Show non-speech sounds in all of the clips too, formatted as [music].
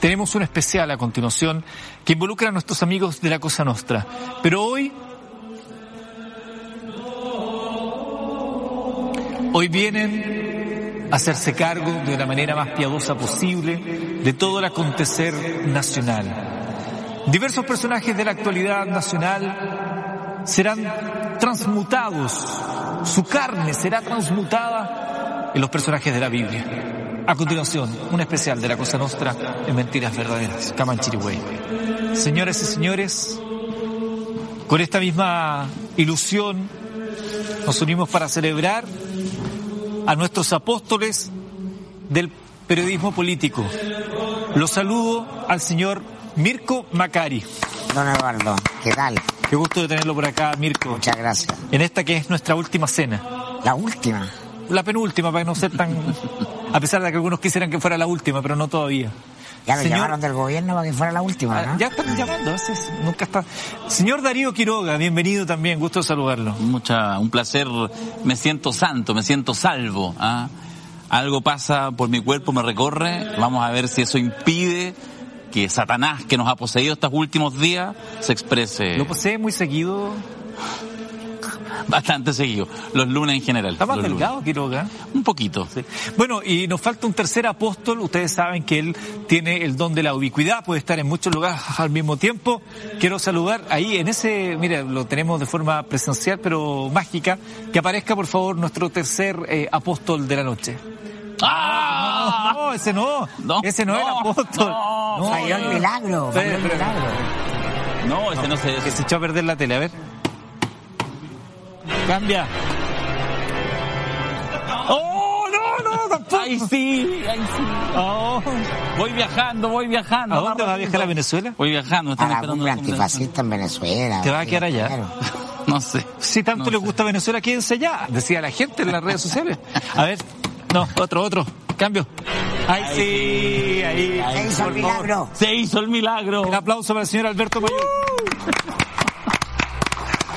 Tenemos un especial a continuación que involucra a nuestros amigos de la Cosa Nostra. Pero hoy, hoy vienen a hacerse cargo de la manera más piadosa posible de todo el acontecer nacional. Diversos personajes de la actualidad nacional serán transmutados, su carne será transmutada en los personajes de la Biblia. A continuación, un especial de la Cosa Nostra en Mentiras Verdaderas, Camanchirigüey. Señoras y señores, con esta misma ilusión nos unimos para celebrar a nuestros apóstoles del periodismo político. Los saludo al señor Mirko Macari. Don Eduardo, ¿qué tal? Qué gusto de tenerlo por acá, Mirko. Muchas gracias. En esta que es nuestra última cena. La última. La penúltima, para no ser tan... A pesar de que algunos quisieran que fuera la última, pero no todavía. Ya lo llamaron del gobierno para que fuera la última, ¿no? Ya están llamando, veces nunca está. Señor Darío Quiroga, bienvenido también, gusto saludarlo. Mucha, un placer, me siento santo, me siento salvo. ¿ah? Algo pasa por mi cuerpo, me recorre, vamos a ver si eso impide que Satanás, que nos ha poseído estos últimos días, se exprese. ¿Lo posee muy seguido? [laughs] Bastante seguido, los lunes en general. ¿Está más delgado, lunes. Quiroga? Un poquito. Sí. Bueno, y nos falta un tercer apóstol. Ustedes saben que él tiene el don de la ubicuidad, puede estar en muchos lugares al mismo tiempo. Quiero saludar ahí en ese, mira, lo tenemos de forma presencial, pero mágica, que aparezca por favor nuestro tercer eh, apóstol de la noche. ¡Ah! No, ese no, No, ese no, es el no, apóstol. no. El milagro, el pero- milagro. No, ese no, se... Que se echó a perder la tele, a ver. Cambia. ¡Oh, no, no, tampoco! ¡Ay, sí! ¡Ay, sí! Oh. Voy viajando, voy viajando. ¿A dónde vas a viajar a. Venezuela? Voy viajando, me A están la antifascista en Venezuela. ¿Te vas a quedar allá? Claro. [laughs] No sé. Si tanto No sé. gusta Venezuela, quédense allá, decía la gente en las redes sociales. A ver, no, otro, otro, cambio. ¡Ay, sí! Ahí, Se hizo el favor. milagro. Se hizo el milagro. Un aplauso para el señor Alberto Mayor.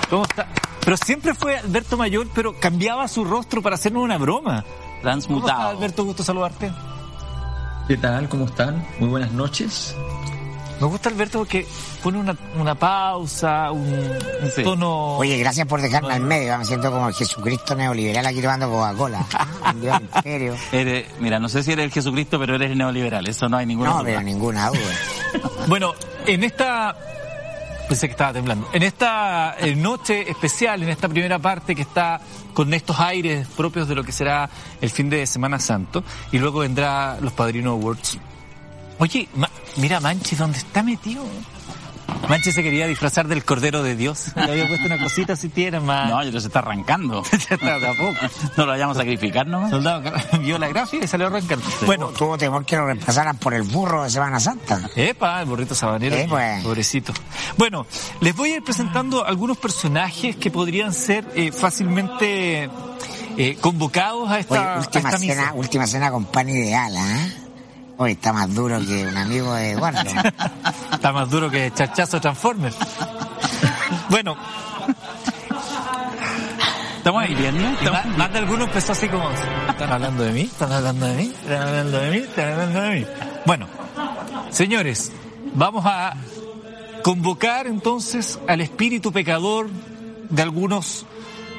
¿Cómo está? Pero siempre fue Alberto Mayor, pero cambiaba su rostro para hacernos una broma. ¿Cómo está, Transmutado. Alberto? Gusto saludarte. ¿Qué tal? ¿Cómo están? Muy buenas noches. Me gusta Alberto porque pone una, una pausa, un, un Sí. tono... Oye, gracias por dejarme al medio. Me siento como el Jesucristo neoliberal aquí tomando Coca-Cola. [laughs] Del imperio. Eres- mira, no sé si eres el Jesucristo, pero eres neoliberal. Eso no hay ninguna No, duda. pero ninguna duda. Bueno, en esta... Pensé que estaba temblando. En esta eh, noche especial, en esta primera parte que está con estos aires propios de lo que será el fin de Semana Santo, y luego vendrá los Padrino Awards. Oye, mira Manchi, ¿dónde está metido? Manchi se quería disfrazar del Cordero de Dios. [laughs] Le había puesto una cosita si tiene más. No, ya se está arrancando. [laughs] Ya está, de a poco. no lo vayamos a sacrificar nomás. Soldado [laughs] vio la gráfica y salió arrancando. Bueno, Tuvo temor que lo reemplazaran por el burro de Semana Santa. Epa, el burrito sabanero. Eh, pues. Pobrecito. Bueno, les voy a ir presentando algunos personajes que podrían ser eh, fácilmente eh, convocados a esta, Oye, a última esta misa. cena, última cena con pan ideal, ¿ah? Hoy está más duro que un amigo de Eduardo. [laughs] Está más duro que chachazo Transformers. bueno, ¿Estamos ahí bien, no? más de alguno empezó así como, ¿están hablando de mí? ¿Están hablando de mí? ¿Están hablando de mí? ¿Están hablando de mí? Bueno, señores, vamos a convocar entonces al espíritu pecador de algunos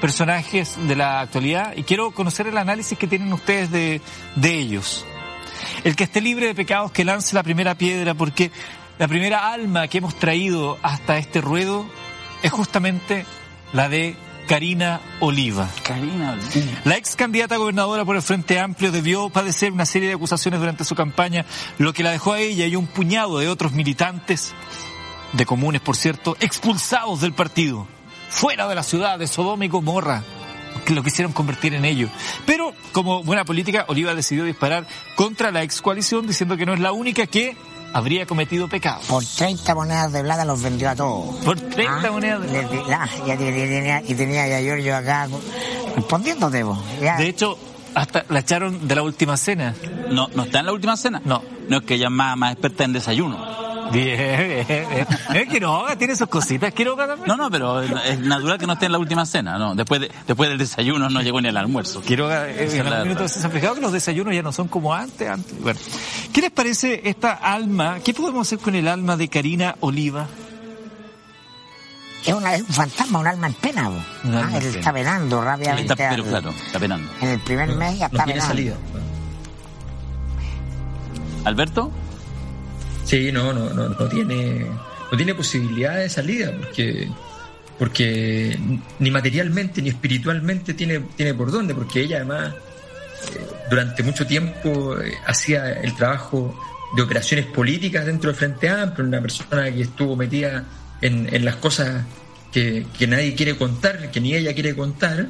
personajes de la actualidad y quiero conocer el análisis que tienen ustedes de, de ellos. El que esté libre de pecados que lance la primera piedra porque la primera alma que hemos traído hasta este ruedo es justamente la de Karina Oliva. Karina. La ex candidata a gobernadora por el Frente Amplio debió padecer una serie de acusaciones durante su campaña, lo que la dejó a ella y un puñado de otros militantes, de comunes por cierto, expulsados del partido, fuera de la ciudad de Sodoma y Gomorra, que lo quisieron convertir en ello. Pero, como buena política, Oliva decidió disparar contra la ex coalición, diciendo que no es la única que habría cometido pecado. Por 30 monedas de plata los vendió a todos. Por 30 monedas de le- ah, y tenía ya Giorgio acá respondiéndote vos. Ya. De hecho, hasta la echaron de la última cena. No, ¿No está en la última cena? No. No, es que ella es más, más experta en desayuno. Bien, bien, bien. Es Quiroga, tiene sus cositas, Quiroga también. No, no, pero es natural que no esté en la última cena, ¿no? Después, de- después del desayuno no llegó ni el almuerzo. Quiroga, eh, en algún minuto se han fijado que los desayunos ya no son como antes, antes. Bueno, ¿qué les parece esta alma? ¿Qué podemos hacer con el alma de Karina Oliva? Es, una- es un fantasma, un alma en pena. alma Ah, él pena. está penando rápidamente. Está, pero al- claro, está penando. En el primer mes ya No está tiene penando. salida. ¿Alberto? Sí, no, no, no, no tiene, no tiene posibilidad de salida porque, porque ni materialmente ni espiritualmente tiene, tiene por dónde, porque ella además eh, durante mucho tiempo eh, hacía el trabajo de operaciones políticas dentro del Frente Amplio, una persona que estuvo metida en, en las cosas que, que nadie quiere contar, que ni ella quiere contar,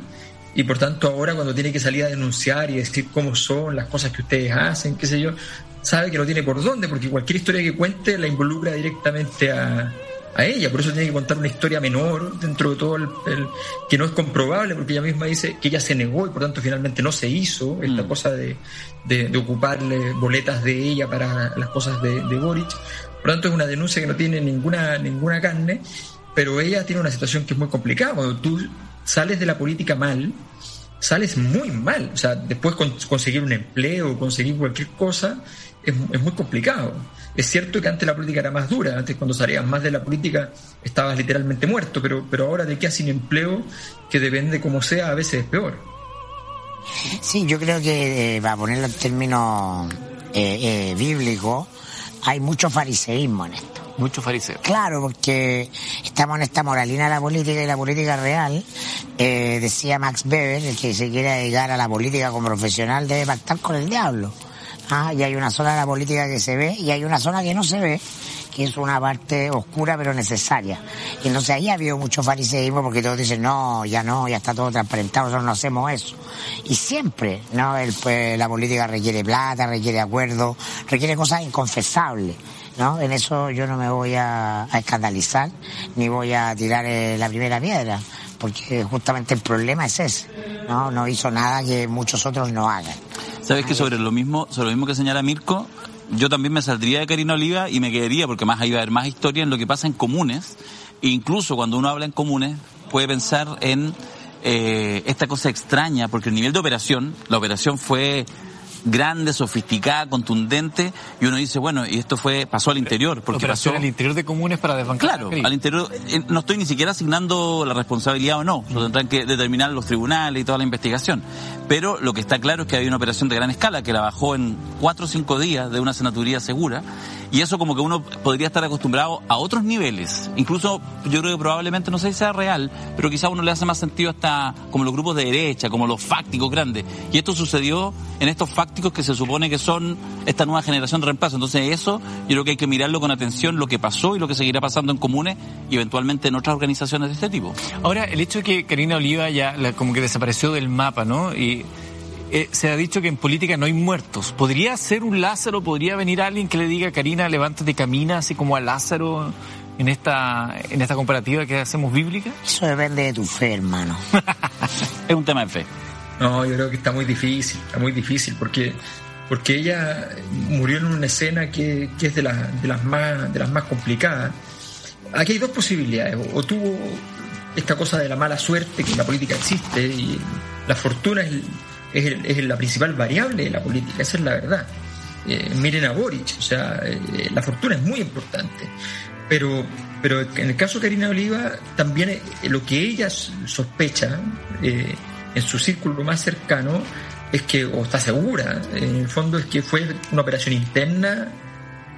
y por tanto ahora cuando tiene que salir a denunciar y decir cómo son las cosas que ustedes hacen, qué sé yo, sabe que no tiene por dónde, porque cualquier historia que cuente la involucra directamente a, a ella, por eso tiene que contar una historia menor dentro de todo el, el- que no es comprobable, porque ella misma dice que ella se negó y por tanto finalmente no se hizo esta Mm. cosa de, de, de ocuparle boletas de ella para las cosas de, de Boric. Por tanto es una denuncia que no tiene ninguna, ninguna carne, pero ella tiene una situación que es muy complicada. Cuando tú sales de la política mal, sales muy mal. O sea, después con- conseguir un empleo, conseguir cualquier cosa, es, es muy complicado. Es cierto que antes la política era más dura, antes cuando salías más de la política estabas literalmente muerto, pero, pero ahora te quedas sin empleo, que depende como sea, a veces es peor. Sí, yo creo que, eh, para ponerlo en términos eh, eh, bíblicos, hay mucho fariseísmo en esto. Muchos fariseos. Claro, porque estamos en esta moralina de la política y la política real. Eh, decía Max Weber, el que se quiere dedicar a la política como profesional debe pactar con el diablo. Ah, y hay una zona de la política que se ve y hay una zona que no se ve, que es una parte oscura pero necesaria. Y entonces ahí ha habido mucho fariseísmo porque todos dicen, no, ya no, ya está todo transparentado, nosotros no hacemos eso. Y siempre, ¿no? El, pues, la política requiere plata, requiere acuerdos, requiere cosas inconfesables. ¿no? En eso yo no me voy a, escandalizar ni voy a tirar eh, la primera piedra, porque justamente el problema es ese, ¿no? No hizo nada que muchos otros no hagan. ¿Sabes que sobre lo mismo, sobre lo mismo que señala Mirko, yo también me saldría de Karina Oliva y me quedaría, porque más ahí va a haber más historia en lo que pasa en comunes, e incluso cuando uno habla en comunes, puede pensar en eh, esta cosa extraña, porque el nivel de operación, la operación fue grande, sofisticada, contundente, y uno dice, bueno, y esto fue, pasó al interior, porque pasó... Operación al interior de comunes para desbancar. Claro, al interior, eh, no estoy ni siquiera asignando la responsabilidad o no, lo tendrán que determinar los tribunales y toda la investigación. Pero lo que está claro es que hay una operación de gran escala que la bajó en cuatro o cinco días de una senaturía segura, y eso como que uno podría estar acostumbrado a otros niveles. Incluso yo creo que probablemente, no sé si sea real, pero quizá uno le hace más sentido hasta como los grupos de derecha, como los fácticos grandes. Y esto sucedió en estos fácticos que se supone que son esta nueva generación de reemplazo. Entonces eso yo creo que hay que mirarlo con atención, lo que pasó y lo que seguirá pasando en comunes y eventualmente en otras organizaciones de este tipo. Ahora, el hecho de que Karina Oliva ya la- como que desapareció del mapa, ¿no? Y eh, se ha dicho que en política no hay muertos. ¿Podría ser un Lázaro? ¿Podría venir alguien que le diga, Karina, levántate y camina, así como a Lázaro en esta, en esta comparativa que hacemos bíblica? Eso depende de tu fe, hermano. [laughs] Es un tema de fe. No, yo creo que está muy difícil, está muy difícil, porque, porque ella murió en una escena que, que es de, la- de, las más, de las más complicadas. Aquí hay dos posibilidades, o, o tuvo esta cosa de la mala suerte, que en la política existe, y la fortuna es, es, el- es la principal variable de la política, esa es la verdad. Eh, miren a Boric, o sea, eh, la fortuna es muy importante. Pero, pero en el caso de Karina Oliva, también eh, lo que ella sospecha en su círculo más cercano es que, o está segura, en el fondo es que fue una operación interna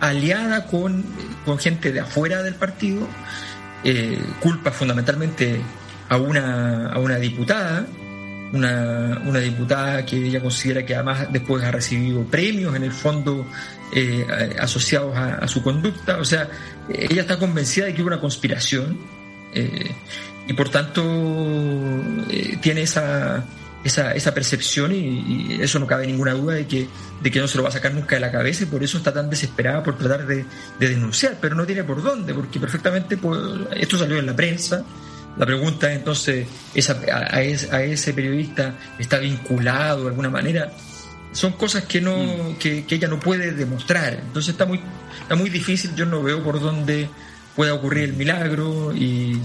aliada con, con gente de afuera del partido, culpa fundamentalmente a una, a una diputada, una, una diputada que ella considera que además después ha recibido premios en el fondo eh, asociados a, su conducta. O sea, ella está convencida de que hubo una conspiración eh, y por tanto eh, tiene esa, esa, esa percepción y, eso no cabe ninguna duda de que, de que no se lo va a sacar nunca de la cabeza y por eso está tan desesperada por tratar de, denunciar, pero no tiene por dónde, porque perfectamente pues, esto salió en la prensa. La pregunta es entonces, esa, a, ese, periodista está vinculado de alguna manera. Son cosas que, no, mm. que, ella no puede demostrar. Entonces está muy, está muy difícil, yo no veo por dónde pueda ocurrir el milagro y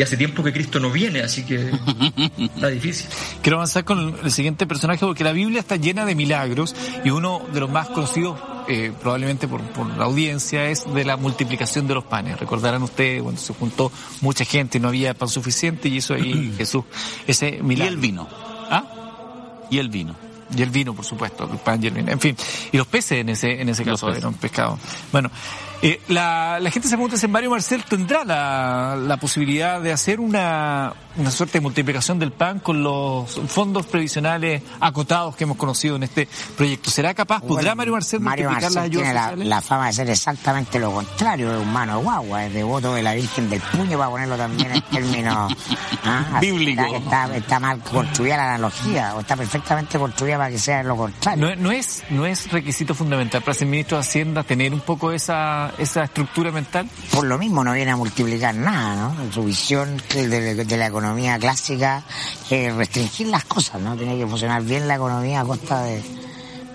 y hace tiempo que Cristo no viene, así que [laughs] está difícil. Quiero avanzar con el siguiente personaje porque la Biblia está llena de milagros y uno de los más conocidos eh, probablemente por, la audiencia es de la multiplicación de los panes. Recordarán ustedes cuando se juntó mucha gente y no había pan suficiente y hizo ahí [clears throat] Jesús ese milagro. Y el vino. ¿Ah? Y el vino. Y el vino, por supuesto, el pan y el vino. En fin, y los peces en ese, en ese caso eran pescado. Bueno, eh, la, la, gente se pregunta si Mario Marcel tendrá la, la posibilidad de hacer una, una, suerte de multiplicación del PAN con los fondos previsionales acotados que hemos conocido en este proyecto. ¿Será capaz? ¿Podrá Mario Marcel Mario multiplicar las ayudas tiene la, fama de ser exactamente lo contrario, de un mano de guagua, es devoto de la Virgen del Puño, para ponerlo también en términos [laughs] ¿ah? bíblicos. Está, está, mal construida la analogía, o está perfectamente construida para que sea lo contrario. No, no, es, no es requisito fundamental para ser ministro de Hacienda tener un poco esa esa, estructura mental? Por lo mismo no viene a multiplicar nada, ¿no? Su visión de, la economía clásica es restringir las cosas, ¿no? Tiene que funcionar bien la economía a costa de,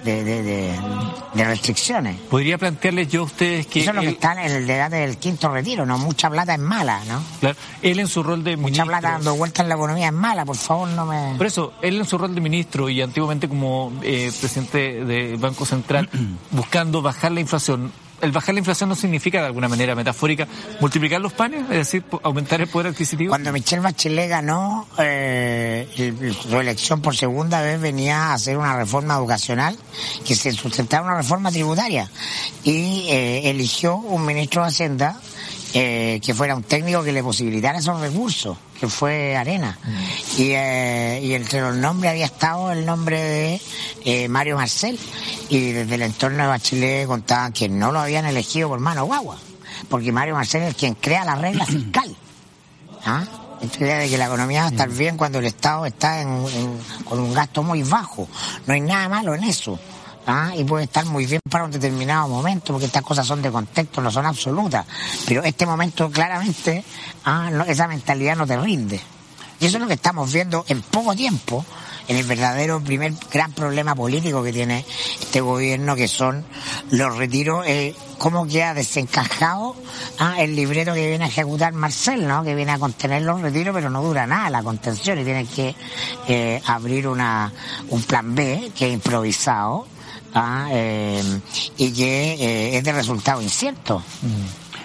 de, restricciones. Podría plantearles yo a ustedes que... Eso es lo que está en el debate del quinto retiro, ¿no? Mucha plata es mala, ¿no? Claro. Él en su rol de Mucha plata dando vueltas en la economía es mala, por favor no me... Por eso, él en su rol de ministro y antiguamente como eh, presidente del Banco Central, [clears throat] buscando bajar la inflación, el bajar la inflación no significa de alguna manera metafórica multiplicar los panes, es decir, aumentar el poder adquisitivo. Cuando Michelle Bachelet ganó eh, su elección por segunda vez venía a hacer una reforma educacional que se sustentara una reforma tributaria y eh, eligió un ministro de Hacienda eh, que fuera un técnico que le posibilitara esos recursos, que fue Arena. Mm. Y, eh, y, entre los nombres había estado el nombre de eh, Mario Marcel. Y desde el entorno de Bachelet contaban que no lo habían elegido por mano guagua, porque Mario Marcel es quien crea la regla [clears throat] fiscal. ¿Ah? Esta idea de que la economía va a estar mm. bien cuando el Estado está con un gasto muy bajo. No hay nada malo en eso. ¿Ah? y puede estar muy bien para un determinado momento, porque estas cosas son de contexto, no son absolutas. Pero este momento claramente, ¿ah? esa mentalidad no te rinde. Y eso es lo que estamos viendo en poco tiempo, en el verdadero primer gran problema político que tiene este gobierno, que son los retiros, eh, cómo queda desencajado ¿ah? el libreto que viene a ejecutar Marcel, ¿no? que viene a contener los retiros, pero no dura nada la contención y tiene que eh, abrir una, un plan B que es improvisado ¿ah? eh, y que eh, es de resultado incierto.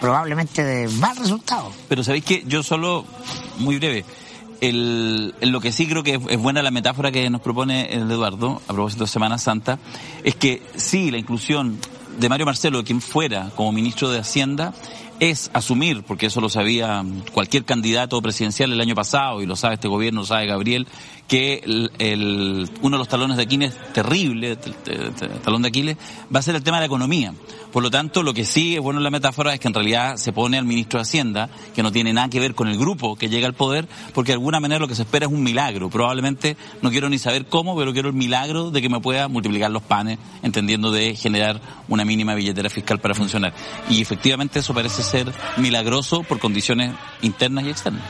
Probablemente de mal resultado. Pero sabéis que yo solo, muy breve, el, lo que sí creo que es, buena la metáfora que nos propone el Eduardo, a propósito de Semana Santa, es que sí, la inclusión de Mario Marcelo, quien fuera como ministro de Hacienda, es asumir, porque eso lo sabía cualquier candidato presidencial el año pasado, y lo sabe este gobierno, lo sabe Gabriel, que el, uno de los talones de Aquiles terrible, el, talón de Aquiles, va a ser el tema de la economía. Por lo tanto, lo que sí es bueno en la metáfora es que en realidad se pone al ministro de Hacienda, que no tiene nada que ver con el grupo que llega al poder, porque de alguna manera lo que se espera es un milagro. Probablemente no quiero ni saber cómo, pero quiero el milagro de que me pueda multiplicar los panes, entendiendo de generar una mínima billetera fiscal para funcionar. Y efectivamente eso parece ser milagroso por condiciones internas y externas.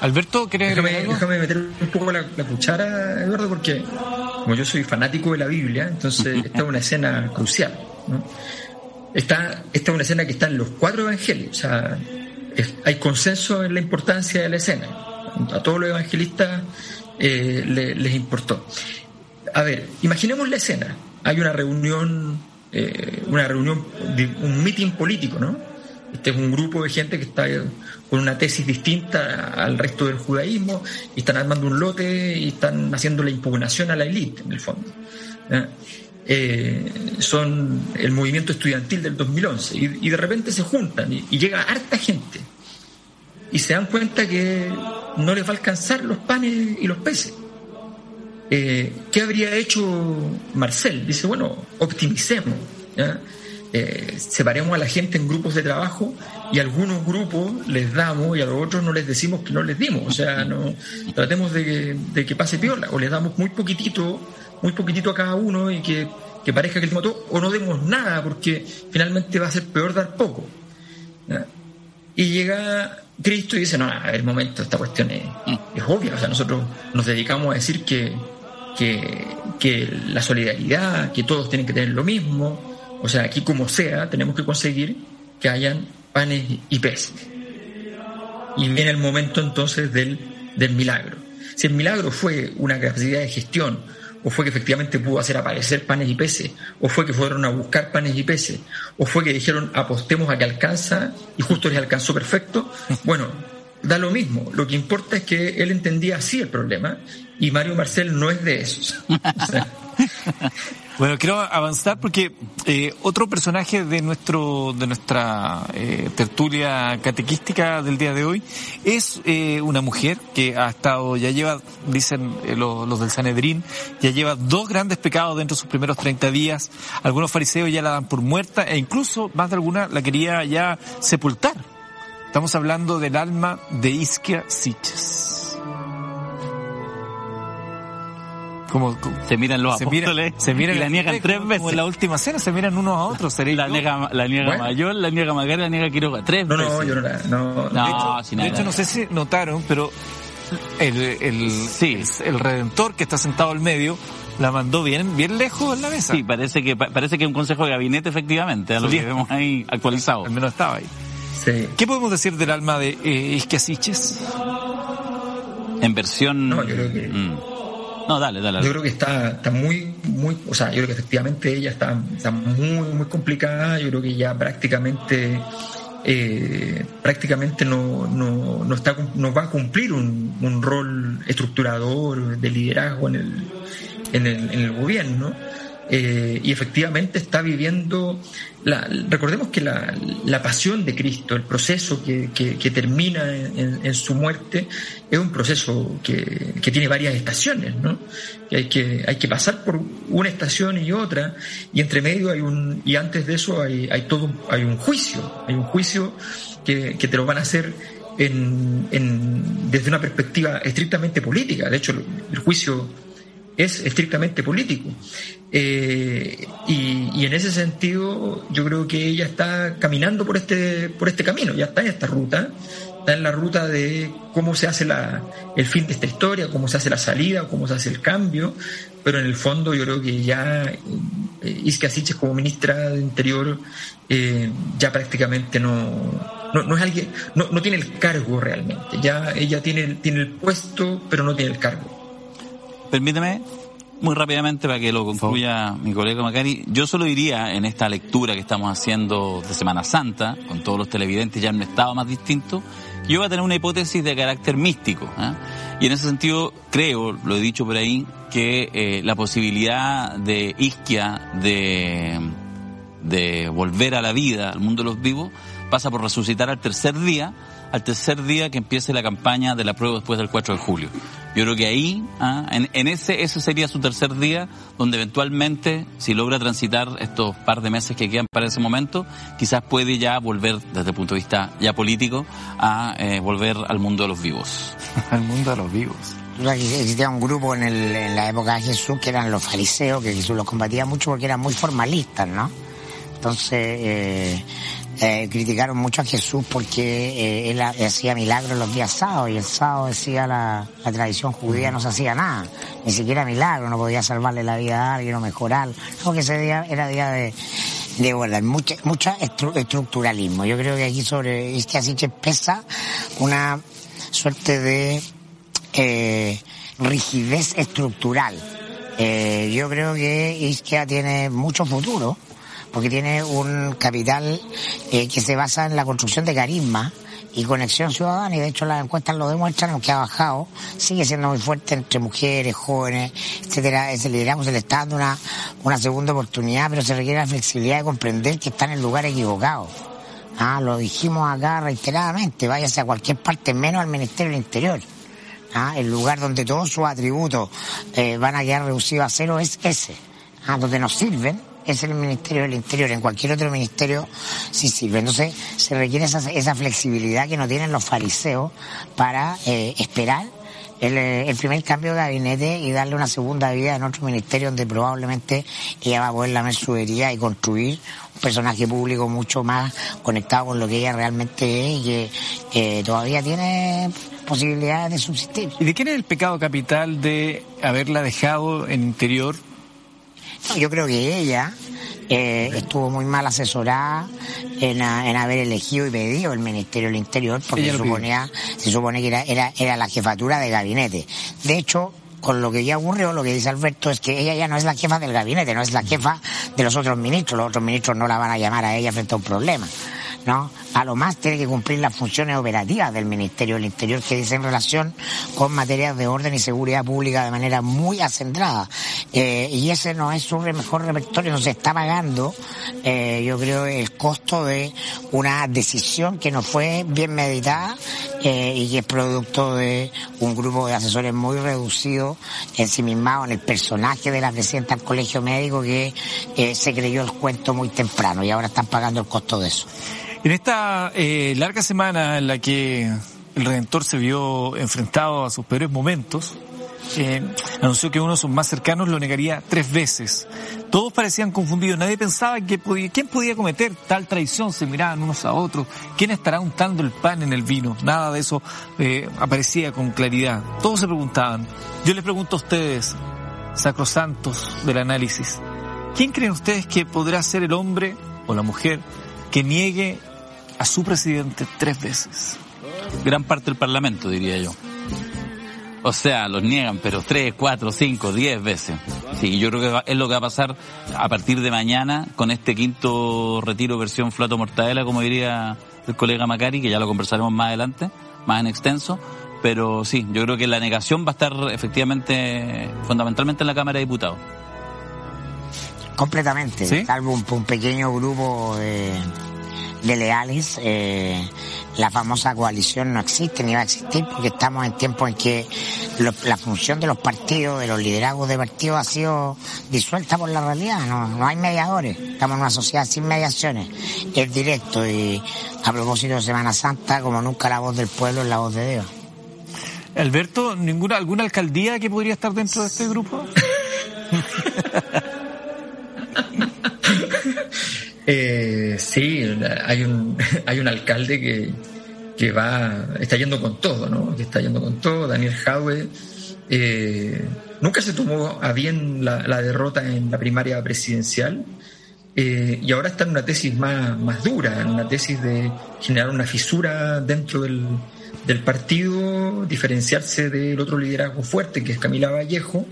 Alberto, ¿querés déjame, déjame meter un poco la, cuchara, Eduardo, porque como yo soy fanático de la Biblia, entonces [laughs] esta es una escena crucial. Esta, esta es una escena que está en los cuatro evangelios, o sea, hay consenso en la importancia de la escena. A todos los evangelistas eh, les importó. A ver, imaginemos la escena. Hay una reunión, eh, una reunión, un meeting político, ¿no? Este es un grupo de gente que está con una tesis distinta al resto del judaísmo y están armando un lote y están haciendo la impugnación a la élite, en el fondo. Eh, son el movimiento estudiantil del 2011 y, de repente se juntan y, llega harta gente y se dan cuenta que no les va a alcanzar los panes y los peces. Eh, ¿Qué habría hecho Marcel? Dice, bueno, optimicemos. Eh, separemos a la gente en grupos de trabajo y a algunos grupos les damos y a los otros no les decimos que no les dimos. O sea, no tratemos de que, pase piola o les damos muy poquitito, muy poquitito a cada uno y que, parezca que el mató o no demos nada porque finalmente va a ser peor dar poco. Y llega Cristo y dice, no, a ver, momento, esta cuestión es, obvia. O sea, nosotros nos dedicamos a decir que, que la solidaridad, que todos tienen que tener lo mismo, o sea, aquí como sea, tenemos que conseguir que hayan panes y peces. Y viene el momento entonces del, del milagro. Si el milagro fue una capacidad de gestión, o fue que efectivamente pudo hacer aparecer panes y peces, o fue que fueron a buscar panes y peces, o fue que dijeron apostemos a que alcanza y justo les alcanzó perfecto, [laughs] bueno, da lo mismo. Lo que importa es que él entendía así el problema y Mario Marcel no es de esos. [laughs] Bueno, quiero avanzar porque eh, otro personaje de nuestro de nuestra eh, tertulia catequística del día de hoy es eh, una mujer que ha estado, ya lleva, dicen los, los, del Sanedrín, ya lleva dos grandes pecados dentro de sus primeros 30 días. Algunos fariseos ya la dan por muerta e incluso más de alguna la quería ya sepultar. Estamos hablando del alma de Isquia Siches. Como se miran los apóstoles se miran y la niegan tres veces. en la última cena se miran unos a otros. La niega, la niega mayor, la niega Magar, la niega Quiroga. Tres no, veces. No, yo no la, no, no, de hecho, de hecho no sé si notaron, pero el, el, sí. el, redentor que está sentado al medio la mandó bien, bien lejos en la mesa. Sí, parece que, parece que es un consejo de gabinete efectivamente, a lo que vemos ahí actualizado. Al menos estaba ahí. Sí. ¿Qué podemos decir del alma de eh, Isquiasiches? En versión... No, yo creo que... Mm. No, dale, dale. Yo creo que está, está muy, muy, o sea, yo creo que efectivamente ella está, está muy, muy complicada. Yo creo que ya prácticamente, eh, prácticamente no, no, no, está, no va a cumplir un, un rol estructurador de liderazgo en el, en el, en el gobierno. Eh, y efectivamente está viviendo, la, recordemos que la, pasión de Cristo, el proceso que, que, termina en, su muerte, es un proceso que, que tiene varias estaciones, ¿no? Hay, que hay que pasar por una estación y otra, y entre medio hay un, y antes de eso hay, hay todo, hay un juicio, hay un juicio que, que te lo van a hacer en, en, desde una perspectiva estrictamente política. De hecho, el juicio es estrictamente político. Eh, y, en ese sentido, yo creo que ella está caminando por este, por este camino, ya está en esta ruta, está en la ruta de cómo se hace la, el fin de esta historia, cómo se hace la salida, cómo se hace el cambio, pero en el fondo yo creo que ya eh, Isca como ministra de Interior eh, ya prácticamente no, no, es alguien, no, no tiene el cargo realmente, ya ella tiene, tiene el puesto, pero no tiene el cargo. Permíteme, muy rápidamente para que lo concluya mi colega Macari, yo solo diría en esta lectura que estamos haciendo de Semana Santa, con todos los televidentes ya en un estado más distinto, yo voy a tener una hipótesis de carácter místico. ¿eh? Y en ese sentido creo, lo he dicho por ahí, que eh, la posibilidad de Isquia de, de volver a la vida, al mundo de los vivos, pasa por resucitar al tercer día, al tercer día que empiece la campaña de la prueba después del 4 de julio. Yo creo que ahí, ah, en, ese, ese sería su tercer día, donde eventualmente, si logra transitar estos par de meses que quedan para ese momento, quizás puede ya volver, desde el punto de vista ya político, a eh, volver al mundo de los vivos. [laughs] al mundo de los vivos. Existía un grupo en, el, en la época de Jesús que eran los fariseos, que Jesús los combatía mucho porque eran muy formalistas, ¿no? Entonces, eh, eh, criticaron mucho a Jesús porque eh, él hacía milagros los días sábados y el sábado decía la, tradición judía no se hacía nada, ni siquiera milagro, no podía salvarle la vida a alguien o mejorar, porque ese día era día de, de guardar mucho, mucho estructuralismo. Yo creo que aquí sobre este así pesa una suerte de eh, rigidez estructural. Eh, yo creo que Isquia tiene mucho futuro porque tiene un capital eh, que se basa en la construcción de carisma y conexión ciudadana, y de hecho las encuestas lo demuestran, aunque ha bajado, sigue siendo muy fuerte entre mujeres, jóvenes, etcétera. Ese liderazgo se le está dando una, una segunda oportunidad, pero se requiere la flexibilidad de comprender que está en el lugar equivocado. Ah, lo dijimos acá reiteradamente, váyase a cualquier parte menos al Ministerio del Interior. Ah, el lugar donde todos sus atributos eh, van a quedar reducidos a cero es ese, ah, donde nos sirven es el Ministerio del Interior. En cualquier otro ministerio sí sirve. Entonces se requiere esa, esa flexibilidad que no tienen los fariseos para eh, esperar el, eh, el, primer cambio de gabinete y darle una segunda vida en otro ministerio donde probablemente ella va a poder lamer su herida y construir un personaje público mucho más conectado con lo que ella realmente es y que todavía tiene posibilidades de subsistir. ¿Y de quién es el pecado capital de haberla dejado en interior? Yo creo que ella eh, estuvo muy mal asesorada en, en, haber elegido y pedido el Ministerio del Interior porque se, suponía, se supone que era, era, era la jefatura de gabinete. De hecho, con lo que ya ocurrió, lo que dice Alberto es que ella ya no es la jefa del gabinete, no es la jefa de los otros ministros. Los otros ministros no la van a llamar a ella frente a un problema. ¿no? A lo más tiene que cumplir las funciones operativas del Ministerio del Interior que dice en relación con materias de orden y seguridad pública de manera muy acendrada. Eh, y ese no es su mejor repertorio, no se está pagando, eh, yo creo, el costo de una decisión que no fue bien meditada eh, y que es producto de un grupo de asesores muy reducido, ensimismado en el personaje de la presidenta del colegio médico que se creyó el cuento muy temprano y ahora están pagando el costo de eso. En esta eh, larga semana en la que el Redentor se vio enfrentado a sus peores momentos, eh, anunció que uno de sus más cercanos lo negaría tres veces. Todos parecían confundidos, nadie pensaba que podía, quién podía cometer tal traición, se miraban unos a otros, quién estará untando el pan en el vino, nada de eso eh, aparecía con claridad. Todos se preguntaban. Yo les pregunto a ustedes, sacrosantos del análisis, ¿quién creen ustedes que podrá ser el hombre o la mujer que niegue a su presidente tres veces. Gran parte del Parlamento, diría yo. O sea, los niegan, pero tres, cuatro, cinco, diez veces. Sí, yo creo que es lo que va a pasar a partir de mañana con este quinto retiro versión flato mortadela, como diría el colega Macari, que ya lo conversaremos más adelante, más en extenso. Pero sí, yo creo que la negación va a estar efectivamente, fundamentalmente en la Cámara de Diputados. Completamente, salvo un, un pequeño grupo de de leales, eh, la famosa coalición no existe ni va a existir porque estamos en tiempos en que la función de los partidos, de los liderazgos de partidos ha sido disuelta por la realidad, no, no hay mediadores, estamos en una sociedad sin mediaciones, es directo y a propósito de Semana Santa, como nunca la voz del pueblo es la voz de Dios. Alberto, ¿ninguna, ¿alguna alcaldía que podría estar dentro de este grupo? [laughs] Eh, sí, hay un, [laughs] hay un alcalde que, que va, está yendo con todo, ¿no? Que está yendo con todo, Daniel Jaue. Eh, nunca se tomó a bien la, derrota en la primaria presidencial eh, y ahora está en una tesis más, más dura, en una tesis de generar una fisura dentro del, del partido, diferenciarse del otro liderazgo fuerte que es Camila Vallejo,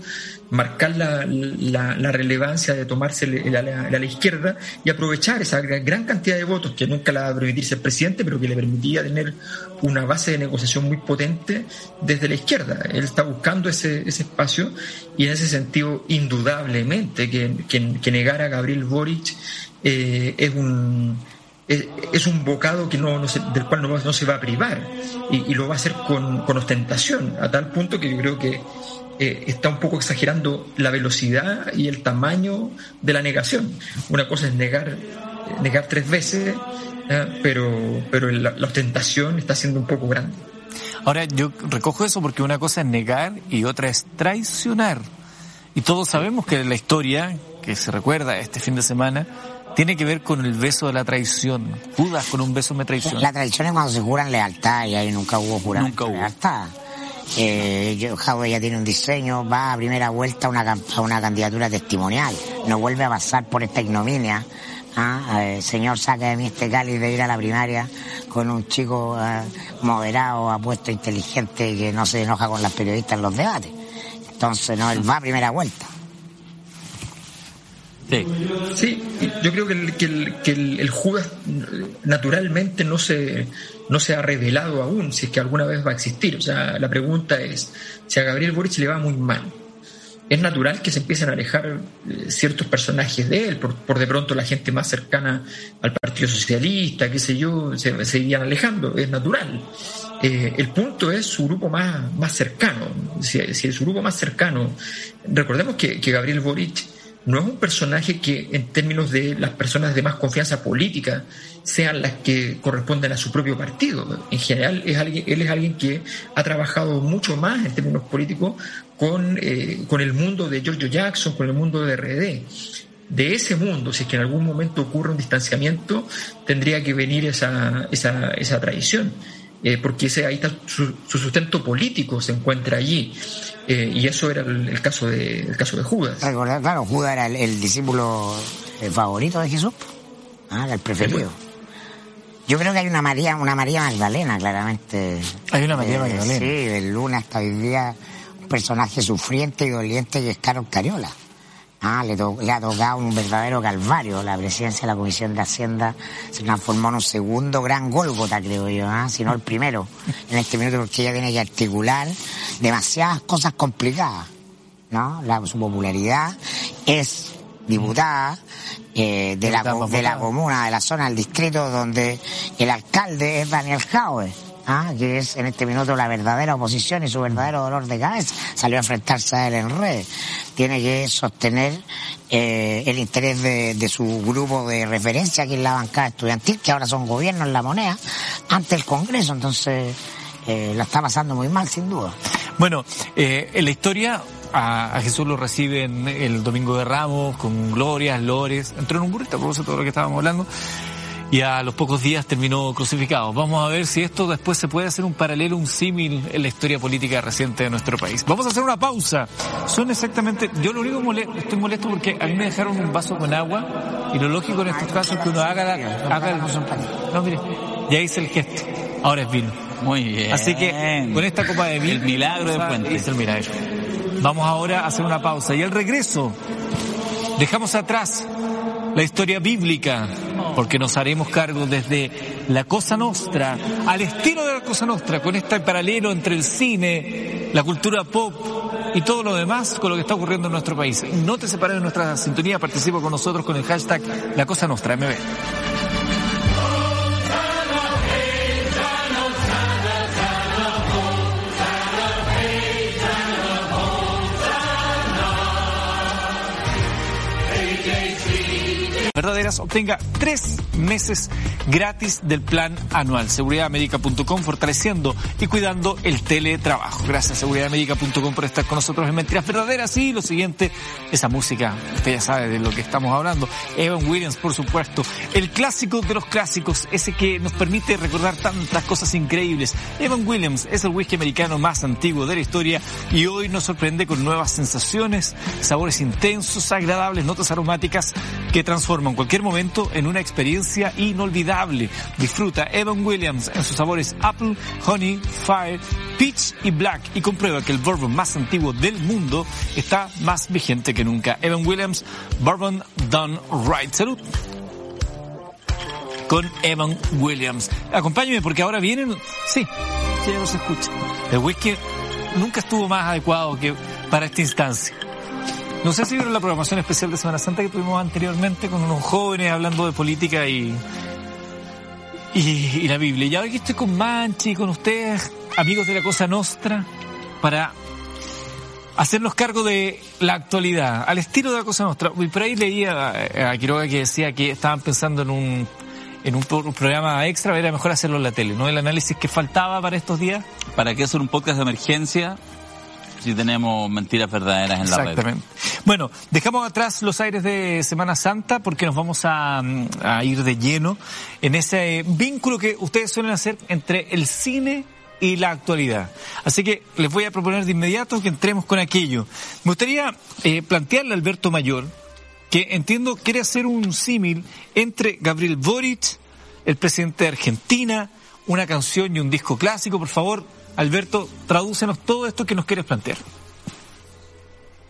marcar la, la, relevancia de tomarse a la, izquierda y aprovechar esa gran cantidad de votos que nunca le va a permitir ser presidente, pero que le permitía tener una base de negociación muy potente desde la izquierda. Él está buscando ese, ese espacio y en ese sentido, indudablemente, que, que, negar a Gabriel Boric eh, es un es, un bocado que no, del cual no, no, se va a privar y, lo va a hacer con, con ostentación, a tal punto que yo creo que eh, está un poco exagerando la velocidad y el tamaño de la negación. Una cosa es negar, negar tres veces, ¿eh? pero, pero la, ostentación está siendo un poco grande. Ahora, yo recojo eso porque una cosa es negar y otra es traicionar. Y todos sabemos que la historia, que se recuerda este fin de semana, tiene que ver con el beso de la traición. Judas con un beso me traicionó. La traición es cuando se juran lealtad y ahí nunca hubo juramento nunca hubo. lealtad. Eh, ya tiene un diseño, va a primera vuelta a una, a una candidatura testimonial, no vuelve a pasar por esta ignominia. ¿ah? señor, saca de mí este cáliz de ir a la primaria con un chico ah, moderado, apuesto, inteligente que no se enoja con las periodistas en los debates. Entonces, no, él va a primera vuelta. Sí. yo creo que el, que el, el Judas naturalmente no se, no se ha revelado aún si es que alguna vez va a existir. O sea, la pregunta es, si a Gabriel Boric le va muy mal, es natural que se empiecen a alejar eh, ciertos personajes de él, por, de pronto la gente más cercana al Partido Socialista, qué sé yo, se, seguían alejando, es natural. Eh, el punto es su grupo más, más cercano, si, si su grupo más cercano, recordemos que, que Gabriel Boric no es un personaje que en términos de las personas de más confianza política sean las que corresponden a su propio partido. En general, es alguien, él es alguien que ha trabajado mucho más en términos políticos con, eh, con el mundo de Giorgio Jackson, con el mundo de RD. De ese mundo, si es que en algún momento ocurre un distanciamiento, tendría que venir esa, esa, esa tradición. Eh, porque ese, ahí está su, sustento político se encuentra allí. Eh, y eso era el, caso de, el caso de Judas. Claro, Judas era el, discípulo eh, favorito de Jesús, ah, el preferido. Yo creo que hay una María, una María Magdalena, claramente. Hay una María Magdalena. Sí, del Luna hasta hoy día, un personaje sufriente y doliente que es Carol Cariola. Ah, le, le, ha tocado un verdadero calvario. La presidencia de la Comisión de Hacienda se transformó en un segundo gran Gólgota, creo yo, ¿ah? si no el primero, en este minuto, porque ella tiene que articular demasiadas cosas complicadas. ¿no? La, su popularidad es diputada eh, de, la, de la comuna, de la zona del distrito donde el alcalde es Daniel Jaue ¿ah? que es en este minuto la verdadera oposición y su verdadero dolor de cabeza, salió a enfrentarse a él en red. Tiene que sostener eh, el interés de, su grupo de referencia, que es la bancada estudiantil, que ahora son gobiernos en la moneda, ante el Congreso. Entonces, eh, lo está pasando muy mal, sin duda. Bueno, eh, en la historia a, Jesús lo reciben el domingo de Ramos con glorias, lores, entró en un burrito, por eso todo lo que estábamos hablando y a los pocos días terminó crucificado. Vamos a ver si esto después se puede hacer un paralelo, un símil en la historia política reciente de nuestro país. Vamos a hacer una pausa. Son exactamente, yo lo único molesto, estoy molesto porque a mí me dejaron un vaso con agua y lo lógico en estos casos es que uno haga, la, haga el... No, mire, ya hice el gesto. Ahora es vino. Muy bien. Así que con esta copa de vino. El milagro de Puente. Es el milagro. Vamos ahora a hacer una pausa y al regreso dejamos atrás la historia bíblica, porque nos haremos cargo desde la Cosa Nostra, al estilo de la Cosa Nostra, con este paralelo entre el cine, la cultura pop y todo lo demás con lo que está ocurriendo en nuestro país. No te separes de nuestra sintonía, participa con nosotros con el hashtag La Cosa Nostra, MB. Verdaderas, obtenga tres meses gratis del plan anual. Seguridadmedica.com fortaleciendo y cuidando el teletrabajo. Gracias seguridadmedica.com por estar con nosotros en Mentiras Verdaderas. Y lo siguiente, esa música, usted ya sabe de lo que estamos hablando. Evan Williams, por supuesto. El clásico de los clásicos, ese que nos permite recordar tantas cosas increíbles. Evan Williams es el whisky americano más antiguo de la historia y hoy nos sorprende con nuevas sensaciones, sabores intensos, agradables, notas aromáticas que transforman en cualquier momento en una experiencia inolvidable. Disfruta Evan Williams en sus sabores Apple, Honey, Fire, Peach y Black y comprueba que el bourbon más antiguo del mundo está más vigente que nunca. Evan Williams, Bourbon Done Right. Salud con Evan Williams. Acompáñeme porque ahora vienen, sí, ya los escucha. El whisky nunca estuvo más adecuado que para esta instancia. No sé si vieron la programación especial de Semana Santa que tuvimos anteriormente con unos jóvenes hablando de política y, y, la Biblia. Y ahora aquí estoy con Manchi, con ustedes, amigos de la Cosa Nostra, para hacernos cargo de la actualidad, al estilo de la Cosa Nostra. Y por ahí leía a Quiroga que decía que estaban pensando en un en un programa extra, era mejor hacerlo en la tele, ¿no? El análisis que faltaba para estos días. ¿Para qué hacer un podcast de emergencia? Si tenemos mentiras verdaderas en la red. Exactamente. Bueno, dejamos atrás los aires de Semana Santa porque nos vamos a, ir de lleno en ese vínculo que ustedes suelen hacer entre el cine y la actualidad. Así que les voy a proponer de inmediato que entremos con aquello. Me gustaría eh, plantearle a Alberto Mayor que entiendo quiere hacer un símil entre Gabriel Boric, el presidente de Argentina, una canción y un disco clásico. Por favor, Alberto, tradúcenos todo esto que nos quieres plantear.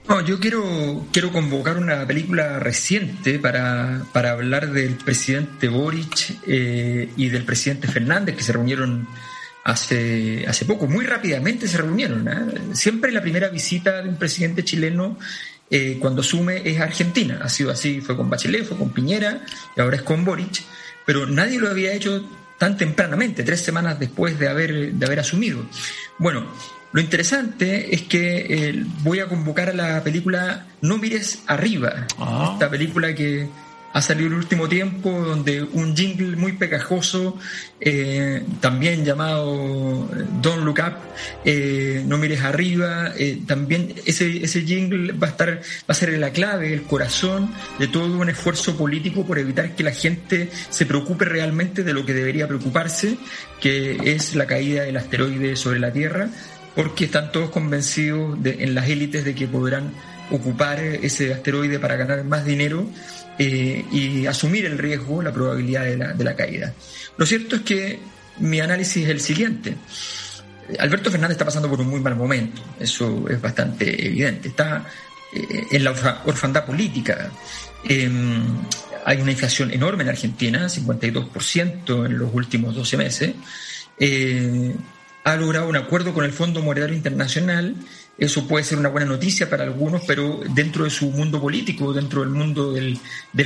No, yo quiero, quiero convocar una película reciente para, hablar del presidente Boric eh, y del presidente Fernández, que se reunieron hace, hace poco, muy rápidamente se reunieron. ¿eh? Siempre la primera visita de un presidente chileno eh, cuando asume es Argentina. Ha sido así, fue con Bachelet, fue con Piñera y ahora es con Boric, pero nadie lo había hecho tan tempranamente, tres semanas después de haber, de haber asumido. Bueno, Lo interesante es que eh, voy a convocar a la película No mires arriba, ah. esta película que ha salido el último tiempo, donde un jingle muy pegajoso, eh, también llamado eh, Don't Look Up, eh, No mires arriba, también ese, ese jingle va a estar, va a ser la clave, el corazón de todo un esfuerzo político por evitar que la gente se preocupe realmente de lo que debería preocuparse, que es la caída del asteroide sobre la Tierra, porque están todos convencidos en las élites de que podrán ocupar ese asteroide para ganar más dinero eh, y asumir el riesgo, la probabilidad de la, caída. Lo cierto es que mi análisis es el siguiente. Alberto Fernández está pasando por un muy mal momento, eso es bastante evidente. Está eh, en la orfandad política. Em, hay una inflación enorme en Argentina, 52% en los últimos 12 meses. Eh, ha logrado un acuerdo con el Fondo Monetario Internacional eso puede ser una buena noticia para algunos, pero dentro de su mundo político, dentro del mundo del,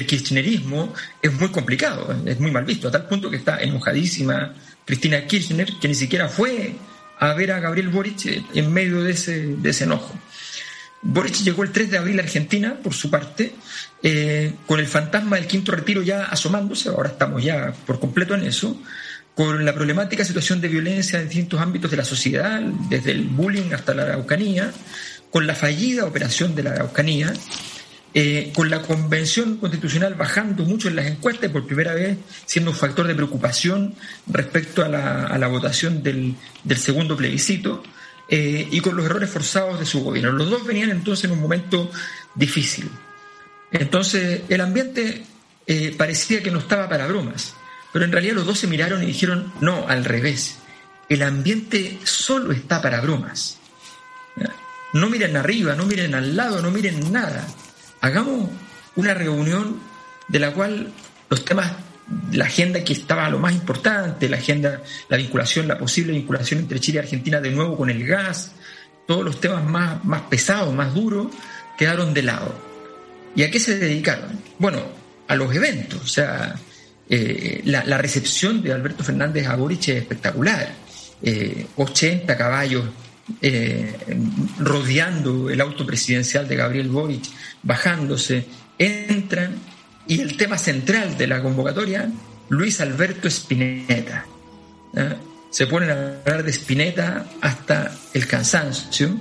kirchnerismo, es muy complicado, es muy mal visto, a tal punto que está enojadísima Cristina Kirchner, que ni siquiera fue a ver a Gabriel Boric en medio de ese, de ese enojo. Boric llegó el 3 de abril a Argentina, por su parte, eh, con el fantasma del quinto retiro ya asomándose, ahora estamos ya por completo en eso, con la problemática situación de violencia en distintos ámbitos de la sociedad, desde el bullying hasta la araucanía, con la fallida operación de la araucanía, eh, con la convención constitucional bajando mucho en las encuestas por primera vez siendo un factor de preocupación respecto a la, votación del, segundo plebiscito, eh, y con los errores forzados de su gobierno. Los dos venían entonces en un momento difícil. Entonces el ambiente eh, parecía que no estaba para bromas. Pero en realidad los dos se miraron y dijeron, no, al revés. El ambiente solo está para bromas. No miren arriba, no miren al lado, no miren nada. Hagamos una reunión de la cual los temas, la agenda que estaba lo más importante, la agenda, la vinculación, la posible vinculación entre Chile y Argentina de nuevo con el gas, todos los temas más, más pesados, más duros, quedaron de lado. ¿Y a qué se dedicaron? Bueno, a los eventos. O sea, eh, la, recepción de Alberto Fernández a Boric es espectacular. 80 eh, caballos eh, rodeando el auto presidencial de Gabriel Boric, bajándose, entran y el tema central de la convocatoria, Luis Alberto Spinetta. Se ponen a hablar de Spinetta hasta el cansancio.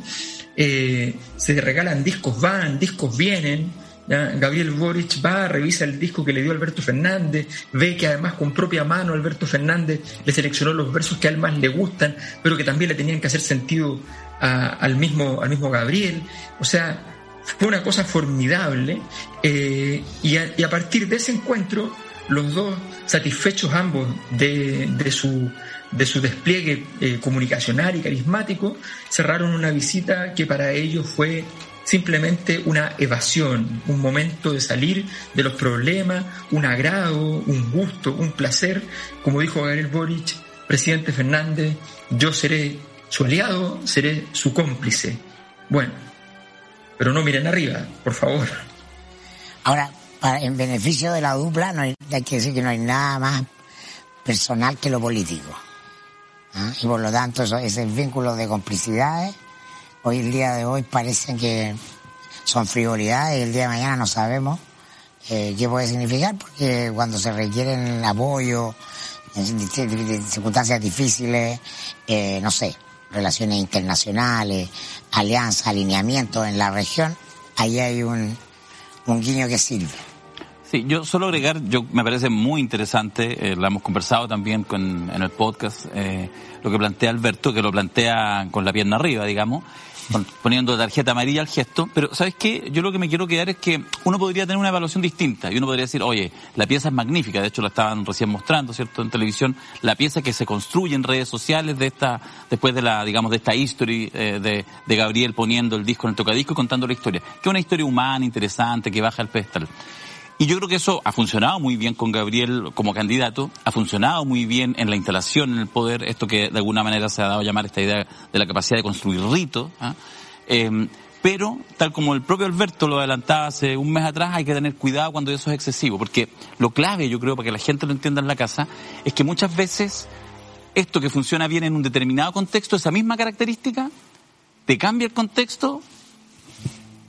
se regalan discos, van, discos vienen. Gabriel Boric va, revisa el disco que le dio Alberto Fernández, ve que además con propia mano Alberto Fernández le seleccionó los versos que a él más le gustan, pero que también le tenían que hacer sentido al, mismo, al mismo Gabriel. O sea, fue una cosa formidable eh, y, a, partir de ese encuentro, los dos, satisfechos ambos de, su de su despliegue eh, comunicacional y carismático, cerraron una visita que para ellos fue simplemente una evasión, un momento de salir de los problemas, un agrado, un gusto, un placer. Como dijo Gabriel Boric, presidente Fernández, yo seré su aliado, seré su cómplice. Bueno, pero no miren arriba, por favor. Ahora, en beneficio de la dupla, no hay, que decir que no hay nada más personal que lo político. ¿ah? Y por lo tanto, eso, ese vínculo de complicidades hoy el día de hoy parecen que son frivolidades y el día de mañana no sabemos eh, qué puede significar porque cuando se requieren apoyo en circunstancias difíciles, eh, no sé, relaciones internacionales, alianzas, alineamientos en la región, ahí hay un, un guiño que sirve. Sí, yo solo agregar, yo me parece muy interesante, eh, lo hemos conversado también con, en el podcast, eh, lo que plantea Alberto, que lo plantea con la pierna arriba, digamos, poniendo tarjeta amarilla al gesto, pero ¿sabes qué? Yo lo que me quiero quedar es que uno podría tener una evaluación distinta y uno podría decir, oye, la pieza es magnífica, de hecho la estaban recién mostrando, ¿cierto?, en televisión, la pieza que se construye en redes sociales de esta, después de la, digamos, de esta history eh, de, de Gabriel poniendo el disco en el tocadisco y contando la historia, que es una historia humana, interesante, que baja el pedestal. Y yo creo que eso ha funcionado muy bien con Gabriel como candidato, ha funcionado muy bien en la instalación en el poder, esto que de alguna manera se ha dado a llamar esta idea de la capacidad de construir ritos. ¿ah? Em, pero, tal como el propio Alberto lo adelantaba hace un mes atrás, hay que tener cuidado cuando eso es excesivo, porque lo clave, yo creo, para que la gente lo entienda en la casa, es que muchas veces esto que funciona bien en un determinado contexto, esa misma característica, te cambia el contexto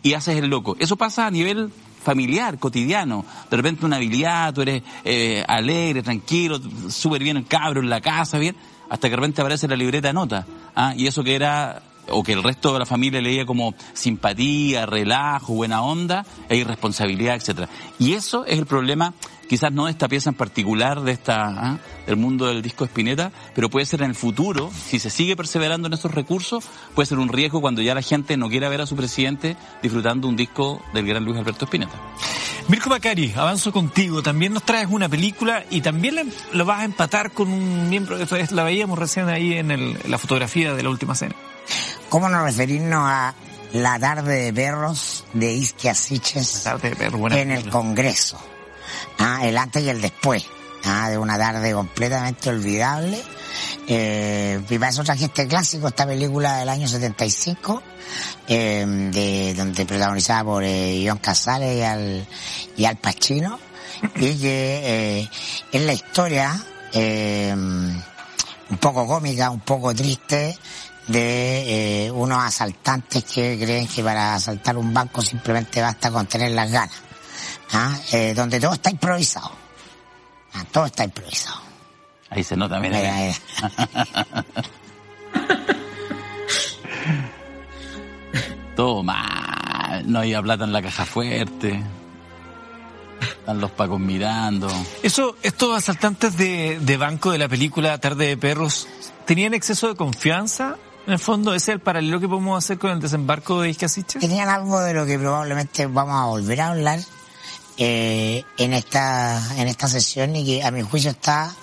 y haces el loco. Eso pasa a nivel familiar, cotidiano. De repente una habilidad, tú eres eh, alegre, tranquilo, súper bien el cabro en la casa, bien, hasta que de repente aparece la libreta de nota. ¿ah? Y eso que era o que el resto de la familia leía como simpatía, relajo, buena onda, e irresponsabilidad, etcétera. Y eso es el problema quizás no de esta pieza en particular, de esta, ¿ah? del mundo del disco Espineta, pero puede ser en el futuro, si se sigue perseverando en esos recursos, puede ser un riesgo cuando ya la gente no quiera ver a su presidente disfrutando un disco del gran Luis Alberto Espineta. Mirko Macari, avanzo contigo. También nos traes una película y también lo vas a empatar con un miembro que la veíamos recién ahí en, en la fotografía de la última cena. ¿Cómo no referirnos a La tarde de perros de Isquia Siches en el Congreso? Ah, el antes y el después. Ah, de una tarde completamente olvidable. Eh, y para eso traje este clásico, esta película del año 75, eh, de, donde protagonizada por eh, John Casale y al, y al Pacino, y que eh, es la historia eh, un poco cómica, un poco triste, de eh, unos asaltantes que creen que para asaltar un banco simplemente basta con tener las ganas. ¿Ah? Eh, donde todo está improvisado. Ah, todo está improvisado. Ahí se nota, mira. mira, mal. No había plata en la caja fuerte. Están los pacos mirando. Eso, estos asaltantes de, de banco de la película Tarde de Perros, ¿tenían exceso de confianza en el fondo, ¿ese es el paralelo que podemos hacer con el desembarco de Iscasiche? Tenían algo de lo que probablemente vamos a volver a hablar eh, en esta en esta sesión y que a mi juicio está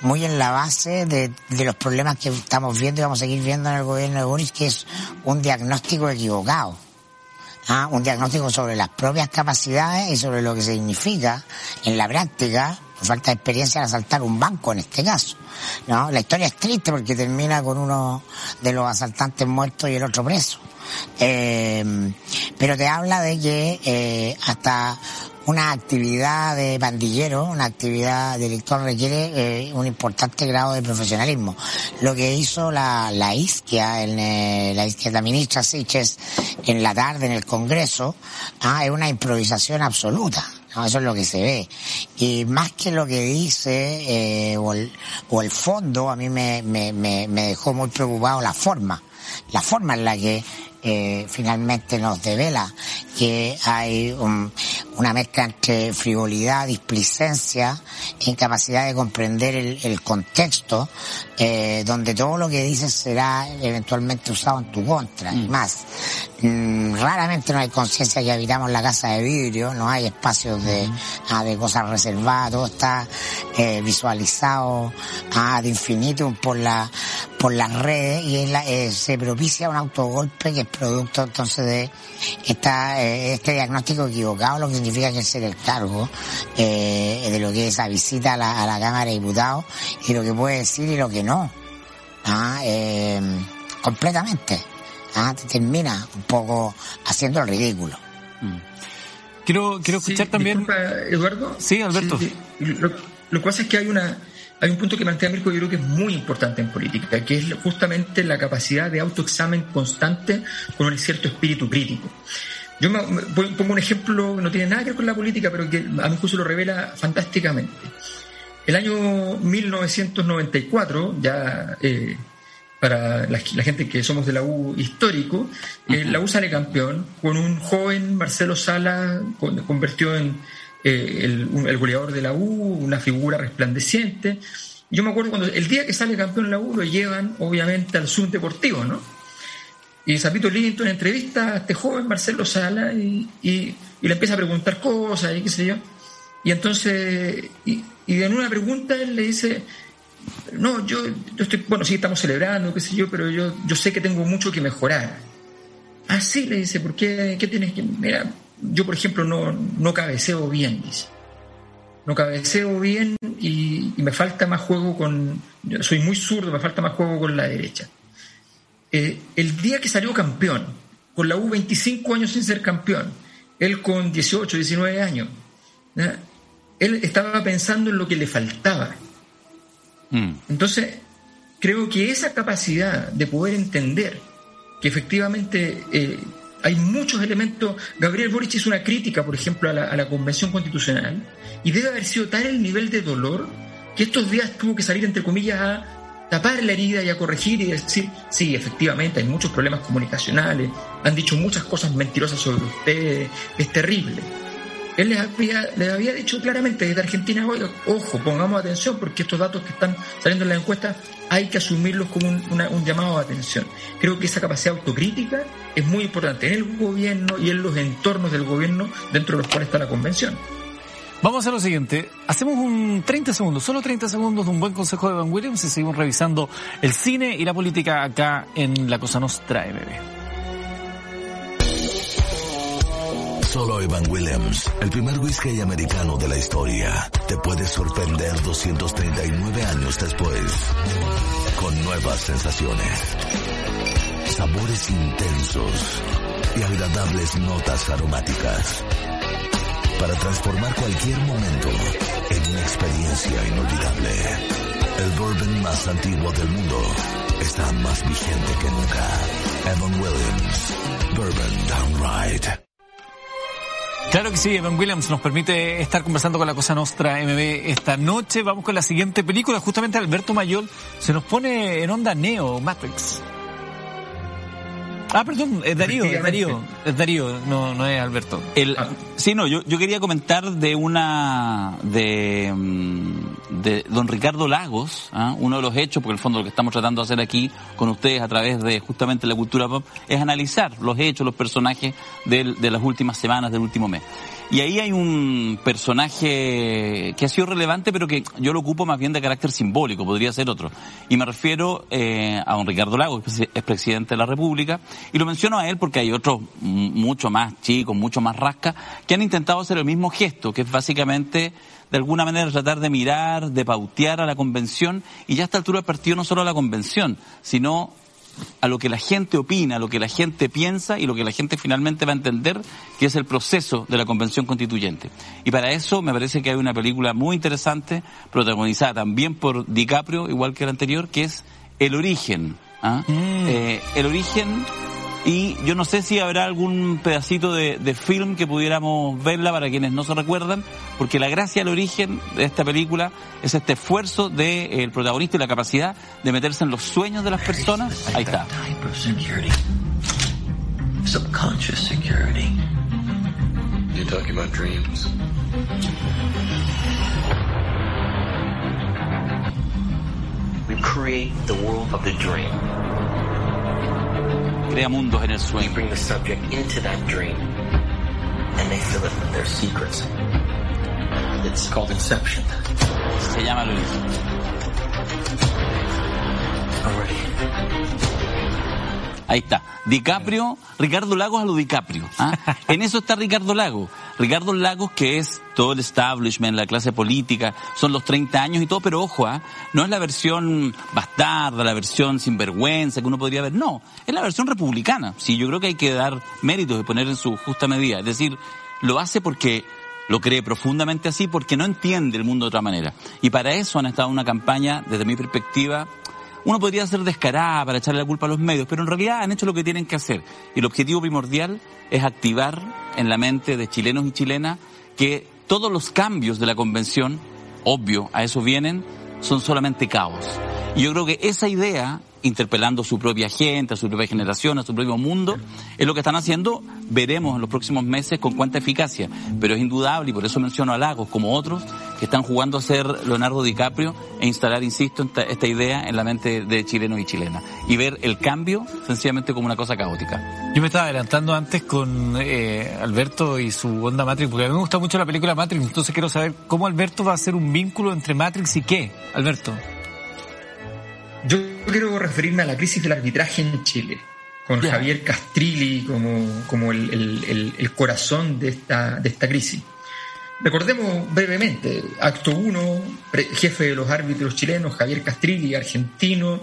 muy en la base de, de, los problemas que estamos viendo y vamos a seguir viendo en el gobierno de Boris, que es un diagnóstico equivocado. ¿ah? Un diagnóstico sobre las propias capacidades y sobre lo que significa en la práctica falta de experiencia al asaltar un banco en este caso. ¿no? La historia es triste porque termina con uno de los asaltantes muertos y el otro preso. Eh, pero te habla de que eh, hasta una actividad de pandillero, una actividad delictual requiere eh, un importante grado de profesionalismo. Lo que hizo la, la isquia, en, eh, la isquia, ministra Siches en la tarde en el Congreso, ah, es una improvisación absoluta. Eso es lo que se ve. Y más que lo que dice eh, o, el, fondo, a mí me, me, me dejó muy preocupado la forma. La forma en la que eh, finalmente nos devela que hay un, una mezcla entre frivolidad, displicencia, incapacidad de comprender el, el contexto, eh, donde todo lo que dices será eventualmente usado en tu contra. Y más, mmm, raramente no hay conciencia que habitamos la casa de vidrio, no hay espacios de, ah, de cosas reservadas, todo está eh, visualizado ah, de infinito por la por las redes y es la, eh, se propicia un autogolpe que es producto entonces de esta, eh, este diagnóstico equivocado, lo que significa que ser el cargo eh, de lo que es esa visita a la, a la, Cámara de Diputados y lo que puede decir y lo que no. ¿Ah? Eh, completamente. ¿ah? termina un poco haciendo el ridículo. Mm. Quiero, quiero escuchar sí, también. Disculpa, Eduardo. Sí, Alberto. Sí, lo, lo que pasa es que hay una hay un punto que plantea Mirko yo creo que es muy importante en política, que es justamente la capacidad de autoexamen constante con un cierto espíritu crítico. Yo me, me, pongo un ejemplo que no tiene nada que ver con la política, pero que a mi juicio lo revela fantásticamente. El año 1994, ya eh, para la, la, gente que somos de la U histórico, eh, la U sale campeón con un joven Marcelo Sala, con, convirtió en eh, el, el, goleador de la U, una figura resplandeciente. Yo me acuerdo cuando el día que sale campeón la U lo llevan obviamente al Zoom Deportivo, ¿no? Y Zapito Linton entrevista a este joven Marcelo Sala y, y, y, le empieza a preguntar cosas y qué sé yo. Y entonces, y, y en una pregunta él le dice, no, yo, yo estoy, bueno, sí estamos celebrando, qué sé yo, pero yo, yo sé que tengo mucho que mejorar. Ah, sí, le dice, ¿por qué, qué tienes que, mira, yo, por ejemplo, no, no cabeceo bien, dice. No cabeceo bien y, me falta más juego con. Soy muy zurdo, me falta más juego con la derecha. Eh, el día que salió campeón, con la U 25 años sin ser campeón, él con 18, 19 años, ¿no? Él estaba pensando en lo que le faltaba. Mm. Entonces, creo que esa capacidad de poder entender que efectivamente eh, hay muchos elementos. Gabriel Boric hizo una crítica, por ejemplo, a la, a la Convención Constitucional y debe haber sido tal el nivel de dolor que estos días tuvo que salir, entre comillas, a tapar la herida y a corregir y decir, sí, efectivamente hay muchos problemas comunicacionales, han dicho muchas cosas mentirosas sobre usted, es terrible. Él les había, les había dicho claramente desde Argentina, ojo, pongamos atención porque estos datos que están saliendo en la encuesta hay que asumirlos como un, llamado de atención. Creo que esa capacidad autocrítica es muy importante en el gobierno y en los entornos del gobierno dentro de los cuales está la convención. Vamos a lo siguiente. Hacemos un 30 segundos, solo 30 segundos de un buen consejo de Van Williams y seguimos revisando el cine y la política acá en La Cosa Nostra MB. Solo Evan Williams, el primer whisky americano de la historia, te puede sorprender 239 años después, con nuevas sensaciones, sabores intensos y agradables notas aromáticas, para transformar cualquier momento en una experiencia inolvidable. El bourbon más antiguo del mundo está más vigente que nunca. Evan Williams, Bourbon Downright. Claro que sí, Evan Williams nos permite estar conversando con la Cosa Nostra MB esta noche. Vamos con la siguiente película. Justamente Alberto Mayol se nos pone en onda Neo, Matrix. Ah, perdón, es Darío, es Darío, es Darío, no, no es Alberto. El, ah. Sí, no, yo, yo quería comentar de una, de, mm, de don Ricardo Lagos, ¿ah? uno de los hechos, porque en el fondo lo que estamos tratando de hacer aquí con ustedes a través de justamente la cultura pop, es analizar los hechos, los personajes de las últimas semanas, del último mes. Y ahí hay un personaje que ha sido relevante, pero que yo lo ocupo más bien de carácter simbólico, podría ser otro. Y me refiero eh, a don Ricardo Lago, es presidente de la República, y lo menciono a él porque hay otros mucho más chicos, mucho más rasca, que han intentado hacer el mismo gesto, que es básicamente de alguna manera tratar de mirar, de pautear a la convención, y ya a esta altura del partido no solo a la convención, sino a lo que la gente opina, a lo que la gente piensa y lo que la gente finalmente va a entender que es el proceso de la convención constituyente. Y para eso me parece que hay una película muy interesante, protagonizada también por DiCaprio, igual que la anterior, que es El origen. ¿ah? Mm. Eh, el origen y yo no sé si habrá algún pedacito de, film que pudiéramos verla para quienes no se recuerdan, porque la gracia, el origen de esta película es este esfuerzo del protagonista y la capacidad de meterse en los sueños de las personas. Ahí está. Subconscious security. You're talking about dreams. We create the world of the dream crea mundos en el sueño. bring the subject into that dream and they fill it with their secrets. It's called Inception. Se llama Luis. Already. Ahí está. DiCaprio, Ricardo Lagos a lo DiCaprio. ¿ah? [laughs] En eso está Ricardo Lagos. Ricardo Lagos que es todo el establishment, la clase política, son los 30 años y todo, pero ojo, ¿ah? no es la versión bastarda, la versión sinvergüenza que uno podría ver, no, es la versión republicana. Sí, yo creo que hay que dar méritos y poner en su justa medida. Es decir, lo hace porque lo cree profundamente así, porque no entiende el mundo de otra manera. Y para eso han estado una campaña, desde mi perspectiva, uno podría ser descarada para echarle la culpa a los medios, pero en realidad han hecho lo que tienen que hacer. Y el objetivo primordial es activar en la mente de chilenos y chilenas que todos los cambios de la convención, obvio, a eso vienen, son solamente caos. Y yo creo que esa idea interpelando a su propia gente, a su propia generación, a su propio mundo, es lo que están haciendo, veremos en los próximos meses con cuánta eficacia, pero es indudable y por eso menciono a Lagos como otros que están jugando a ser Leonardo DiCaprio e instalar, insisto, esta, idea en la mente de chilenos y chilenas y ver el cambio sencillamente como una cosa caótica. Yo me estaba adelantando antes con eh, Alberto y su onda Matrix, porque a mí me gusta mucho la película Matrix, entonces quiero saber cómo Alberto va a hacer un vínculo entre Matrix y qué, Alberto. Yo quiero referirme a la crisis del arbitraje en Chile, con Javier Castrilli como, como el, el, corazón de esta, de esta crisis. Recordemos brevemente, acto 1, jefe de los árbitros chilenos, Javier Castrilli, argentino,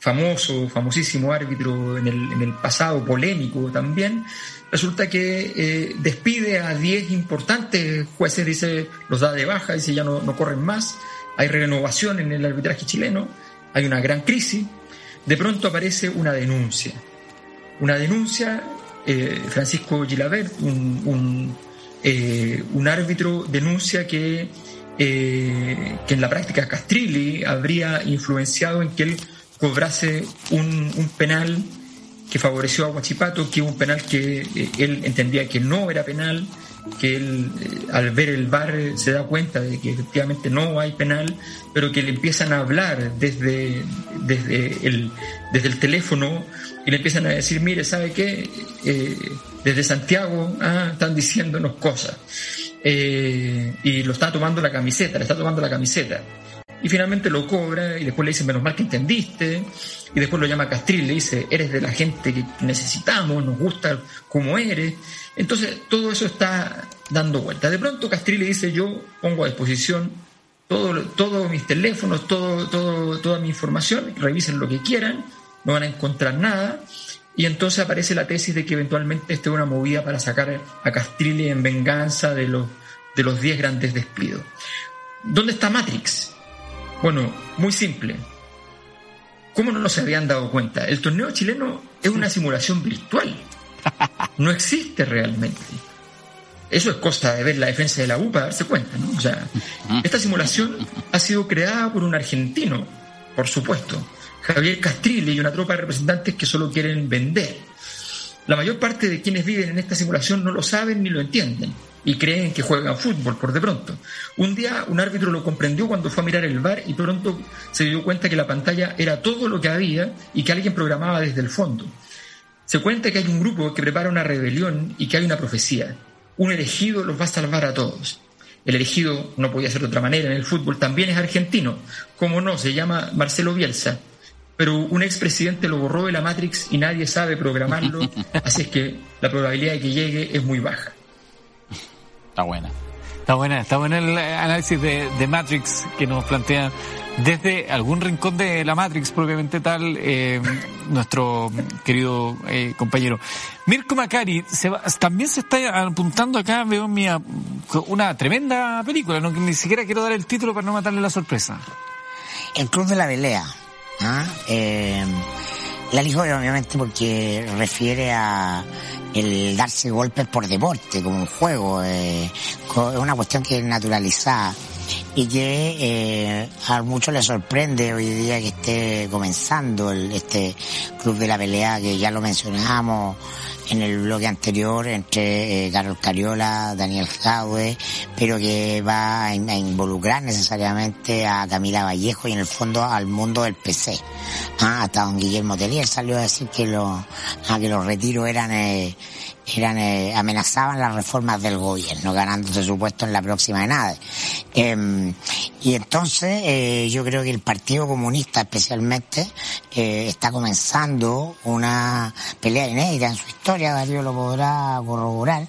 famoso, famosísimo árbitro en el, en el pasado, polémico también, resulta que eh, despide a 10 importantes jueces, dice, los da de baja, dice ya no, no corren más, hay renovación en el arbitraje chileno, hay una gran crisis, de pronto aparece una denuncia. una denuncia, eh, Francisco Gilabert, un, eh, árbitro, denuncia que, eh, que en la práctica Castrilli habría influenciado en que él cobrase un, un penal que favoreció a Huachipato, que un penal que él entendía que no era penal, que él eh, al ver el bar se da cuenta de que efectivamente no hay penal, pero que le empiezan a hablar desde, desde, el, desde el teléfono y le empiezan a decir, mire, ¿sabe qué? Eh, desde Santiago ah, están diciéndonos cosas. Eh, y lo está tomando la camiseta, le está tomando la camiseta. Y finalmente lo cobra y después le dice, menos mal que entendiste. Y después lo llama Castril, le dice, eres de la gente que necesitamos, nos gusta como eres. Entonces todo eso está dando vuelta. De pronto Castril le dice, yo pongo a disposición todos todo mis teléfonos, todo, todo, toda mi información, revisen lo que quieran, no van a encontrar nada. Y entonces aparece la tesis de que eventualmente esté una movida para sacar a Castrilli en venganza de los, de los 10 grandes despidos. ¿Dónde está Matrix? Bueno, muy simple. ¿Cómo no se habían dado cuenta? El torneo chileno es una simulación virtual. No existe realmente. Eso es cosa de ver la defensa de la U para darse cuenta, ¿no? O sea, esta simulación ha sido creada por un argentino, por supuesto, Javier Castrilli y una tropa de representantes que solo quieren vender. La mayor parte de quienes viven en esta simulación no lo saben ni lo entienden y creen que juegan fútbol por de pronto. Un día un árbitro lo comprendió cuando fue a mirar el bar y pronto se dio cuenta que la pantalla era todo lo que había y que alguien programaba desde el fondo. Se cuenta que hay un grupo que prepara una rebelión y que hay una profecía. Un elegido los va a salvar a todos. El elegido no podía ser de otra manera en el fútbol, también es argentino. Como no, se llama Marcelo Bielsa. Pero un expresidente lo borró de la Matrix y nadie sabe programarlo, [laughs] así es que la probabilidad de que llegue es muy baja. Está buena. Está buena, está buena el análisis de, Matrix que nos plantea desde algún rincón de la Matrix propiamente tal, eh, nuestro querido eh, compañero. Mirko Macari, también se está apuntando acá, veo una tremenda película, no, ni siquiera quiero dar el título para no matarle la sorpresa. El Club de la Pelea. ¿ah? Eh, la elijo obviamente porque refiere a el darse golpes por deporte, como un juego, eh, es una cuestión que es naturalizada y que eh, a muchos les sorprende hoy día que esté comenzando el, este club de la pelea que ya lo mencionamos en el bloque anterior entre eh, Carlos Cariola, Daniel Jaue, pero que va a, involucrar necesariamente a Camila Vallejo y en el fondo al mundo del PC. Ah, hasta don Guillermo Telier salió a decir que, lo, ah, que los retiros eran eh, eran eh, amenazaban las reformas del gobierno, ganándose su puesto en la próxima nada Eh, y entonces eh, yo creo que el Partido Comunista especialmente eh, está comenzando una pelea inédita en su historia, Darío lo podrá corroborar,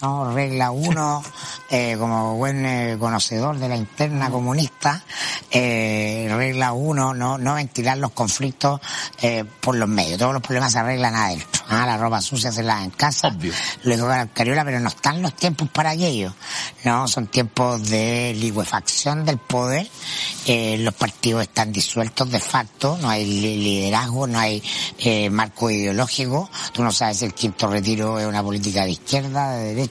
¿no? Regla uno, [laughs] eh, como buen eh, conocedor de la interna comunista, eh, regla uno, no, no ventilar los conflictos eh, por los medios. Todos los problemas se arreglan adentro. Ah, la ropa sucia se la en casa. Obvio. Lo dijo Cariola, pero no están los tiempos para aquello. No, son tiempos de liquefacción del poder. Eh, los partidos están disueltos de facto, no hay liderazgo, no hay eh, marco ideológico. Tú no sabes si el quinto retiro es una política de izquierda, de derecha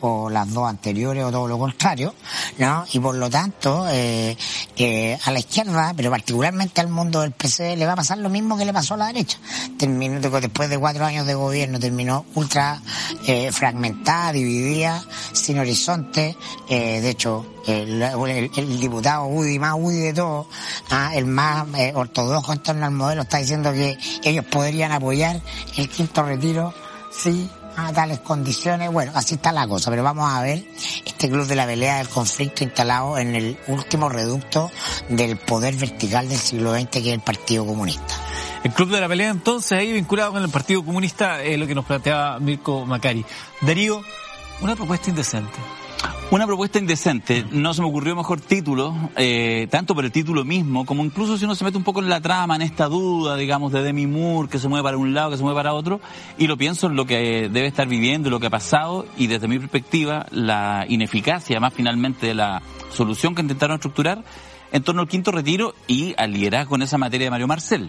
o las dos anteriores o todo lo contrario, ¿no? Y por lo tanto, eh, a la izquierda, pero particularmente al mundo del PC, le va a pasar lo mismo que le pasó a la derecha. Terminó, después de cuatro años de gobierno, terminó ultra eh, fragmentada, dividida, sin horizonte. Eh, de hecho, el, diputado UDI, más UDI de todos, ah, el más eh, ortodoxo en torno al modelo, está diciendo que ellos podrían apoyar el quinto retiro sí a tales condiciones. Bueno, así está la cosa, pero vamos a ver este club de la pelea del conflicto instalado en el último reducto del poder vertical del siglo XX que es el Partido Comunista. El club de la pelea entonces ahí vinculado con el Partido Comunista es lo que nos planteaba Mirko Macari. Darío, una propuesta indecente. Una propuesta indecente. No se me ocurrió mejor título, eh, tanto por el título mismo, como incluso si uno se mete un poco en la trama, en esta duda, digamos, de Demi Moore, que se mueve para un lado, que se mueve para otro, y lo pienso en lo que debe estar viviendo, lo que ha pasado, y desde mi perspectiva, la ineficacia más finalmente de la solución que intentaron estructurar en torno al quinto retiro y al liderazgo en esa materia de Mario Marcel.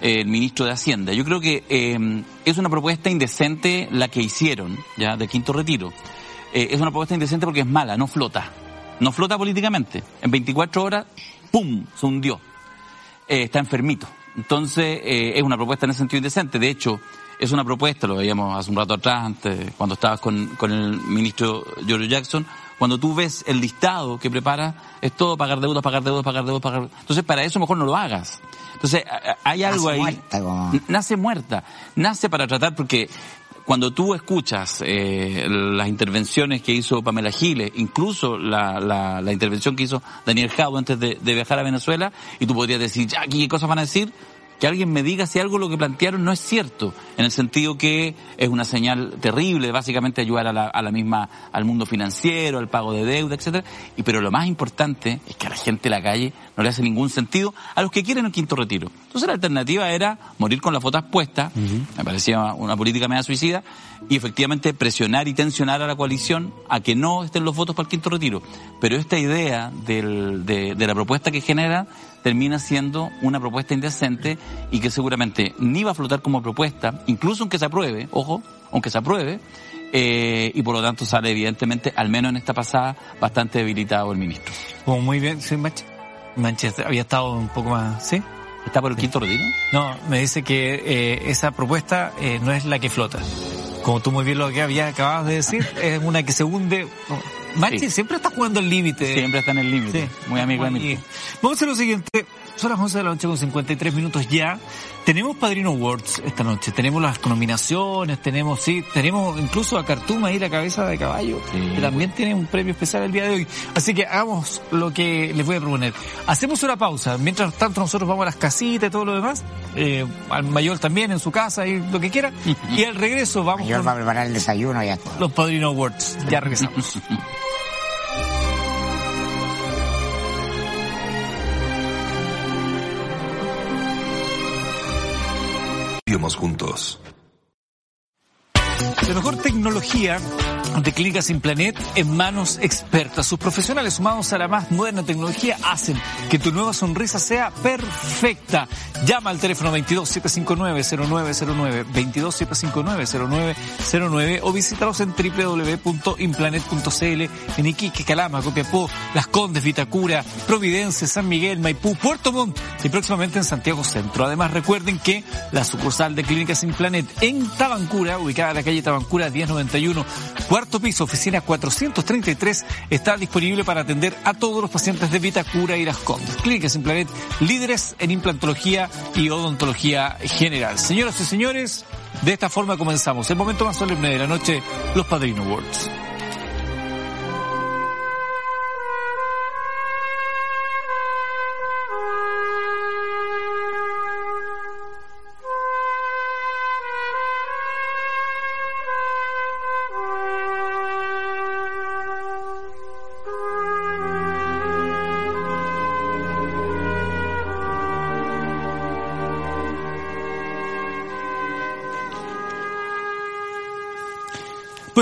el ministro de Hacienda. Yo creo que eh, es una propuesta indecente la que hicieron, ya, de quinto retiro. Eh, es una propuesta indecente porque es mala, no flota. No flota políticamente. En 24 horas, ¡pum!, se hundió. Eh, está enfermito. Entonces, eh, es una propuesta en ese sentido indecente. De hecho, es una propuesta, lo veíamos hace un rato atrás, antes, cuando estabas con, con el ministro George Jackson, cuando tú ves el listado que prepara, es todo pagar deudas, pagar deudas, pagar deudas, pagar Entonces, para eso mejor no lo hagas. Entonces, hay algo Nace ahí. muerta, como- Nace muerta. Nace para tratar, porque cuando tú escuchas eh, las intervenciones que hizo Pamela Giles, incluso la, la, la intervención que hizo Daniel Jau antes de, de viajar a Venezuela, y tú podrías decir, ya, ¿qué cosas van a decir? Que alguien me diga si algo lo que plantearon no es cierto, en el sentido que es una señal terrible, básicamente ayudar a la, a la misma, al mundo financiero, al pago de deuda, etcétera. Y pero lo más importante es que a la gente de la calle no le hace ningún sentido a los que quieren el quinto retiro. Entonces la alternativa era morir con las fotos puestas, me parecía una política media suicida, y efectivamente presionar y tensionar a la coalición a que no estén los votos para el quinto retiro. Pero esta idea del- de, de la propuesta que genera termina siendo una propuesta indecente y que seguramente ni va a flotar como propuesta, incluso aunque se apruebe, ojo, aunque se apruebe, eh, y por lo tanto sale evidentemente, al menos en esta pasada, bastante debilitado el ministro. Muy bien, sí, Manche. Manche había estado un poco más, ¿sí? ¿Está por el quinto retiro? No, me dice que eh, esa propuesta eh, no es la que flota. Como tú muy bien lo que habías acabado de decir, [laughs] es una que se hunde. Manche Sí. siempre está jugando el límite. Siempre está en el límite. Muy amigo de Mirko. Vamos a hacer lo siguiente. Son las 11 de la noche con 53 minutos ya. Tenemos Padrino Awards esta noche. Tenemos las nominaciones, tenemos, sí, tenemos incluso a Cartuma ahí, la cabeza de caballo, Sí. que también tiene un premio especial el día de hoy. Así que hagamos lo que les voy a proponer. Hacemos una pausa. Mientras tanto nosotros vamos a las casitas y todo lo demás. Eh, al mayor también en su casa y lo que quiera. [laughs] y al regreso vamos Mayor con va a preparar el desayuno y ya los Padrino Awards. Ya regresamos. [laughs] Íbamos juntos. La mejor tecnología de Clínicas Implanet en manos expertas. Sus profesionales sumados a la más moderna tecnología hacen que tu nueva sonrisa sea perfecta. Llama al teléfono 22-759-0909, 22-759-0909 o visítalos en www.implanet.cl en Iquique, Calama, Copiapó, Las Condes, Vitacura, Providencia, San Miguel, Maipú, Puerto Montt y próximamente en Santiago Centro. Además recuerden que la sucursal de Clínicas Implanet en Tabancura, ubicada en la calle Tabancura 1091, cuarto piso, oficina 433, está disponible para atender a todos los pacientes de Vitacura y Las Condes. Clínicas Implanet, líderes en implantología y odontología general. Señoras y señores, de esta forma comenzamos el momento más solemne de la noche, los Padrino Awards.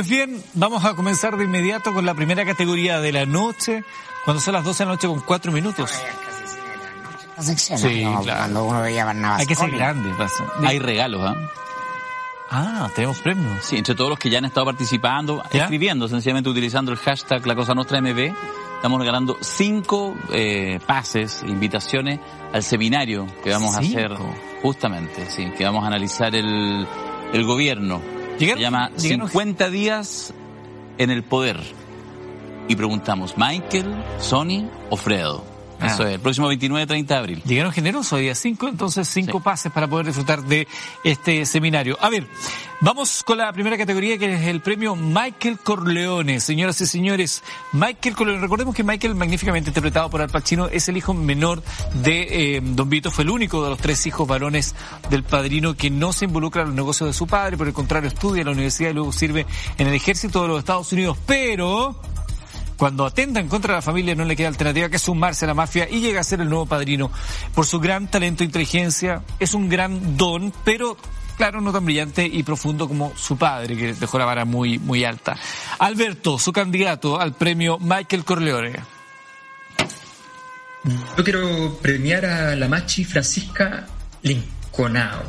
Pues bien, vamos a comenzar de inmediato con la primera categoría de la noche, cuando son las 12 de la noche con 4 minutos. La sección, Sí, ¿no? claro. Cuando uno veía Barnabas Hay que ser grande, pasa. Hay regalos, ¿ah? Ah, tenemos premios. Sí, entre todos los que ya han estado participando, ¿Ya? escribiendo, sencillamente utilizando el hashtag La Cosa Nostra MB, estamos regalando cinco eh, pases, invitaciones al seminario que vamos a hacer justamente, sí, que vamos a analizar el, el gobierno. Se llama llegaron- 50 días en el poder. Y preguntamos, ¿Michael, Sony o Fredo? Ah. Eso es, el próximo 29-30 de abril. Llegaron generosos día 5, entonces cinco Sí. pases para poder disfrutar de este seminario. A ver, vamos con la primera categoría que es el premio Michael Corleone. Señoras y señores, Michael Corleone, recordemos que Michael, magníficamente interpretado por Al Pacino, es el hijo menor de eh, Don Vito, fue el único de los tres hijos varones del padrino que no se involucra en los negocios de su padre, por el contrario estudia en la universidad y luego sirve en el ejército de los Estados Unidos, pero... Cuando atentan contra la familia no le queda alternativa que sumarse a la mafia y llega a ser el nuevo padrino. Por su gran talento e inteligencia, es un gran don, pero claro, no tan brillante y profundo como su padre, que dejó la vara muy, muy alta. Alberto, su candidato al premio Michael Corleone. Yo quiero premiar a la machi Francisca Lin. Conao.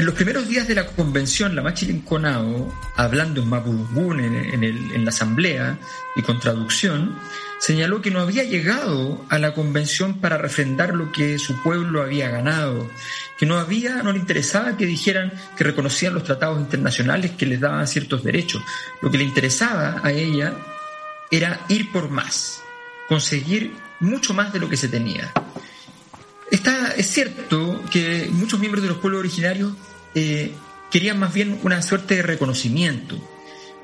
En los primeros días de la convención, la Machilin Conao, hablando en Mapudungun en, en, la asamblea y con traducción, señaló que no había llegado a la convención para refrendar lo que su pueblo había ganado, que no había, no le interesaba que dijeran que reconocían los tratados internacionales que les daban ciertos derechos. Lo que le interesaba a ella era ir por más, conseguir mucho más de lo que se tenía. Está, es cierto que muchos miembros de los pueblos originarios eh, querían más bien una suerte de reconocimiento.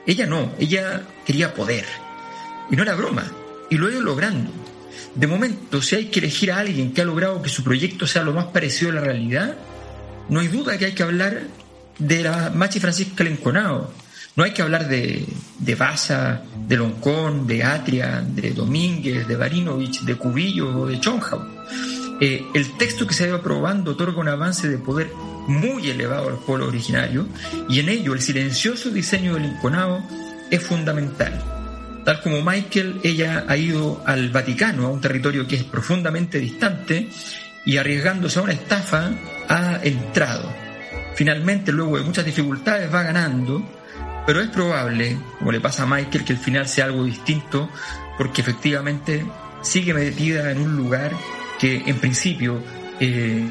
Ella no, ella quería poder. Y no era broma, y lo ha ido logrando. De momento, si hay que elegir a alguien que ha logrado que su proyecto sea lo más parecido a la realidad, no hay duda que hay que hablar de la Machi Francisca Lenconao. No hay que hablar de, de Baza, de Loncón, de Atria, de Domínguez, de Barinovich, de Cubillo o de Chonjau. Eh, el texto que se ido aprobando otorga un avance de poder muy elevado al pueblo originario y en ello el silencioso diseño del Inconado es fundamental. Tal como Michael, ella ha ido al Vaticano, a un territorio que es profundamente distante, y arriesgándose a una estafa ha entrado. Finalmente, luego de muchas dificultades, va ganando, pero es probable, como le pasa a Michael, que el final sea algo distinto, porque efectivamente sigue metida en un lugar que en principio eh,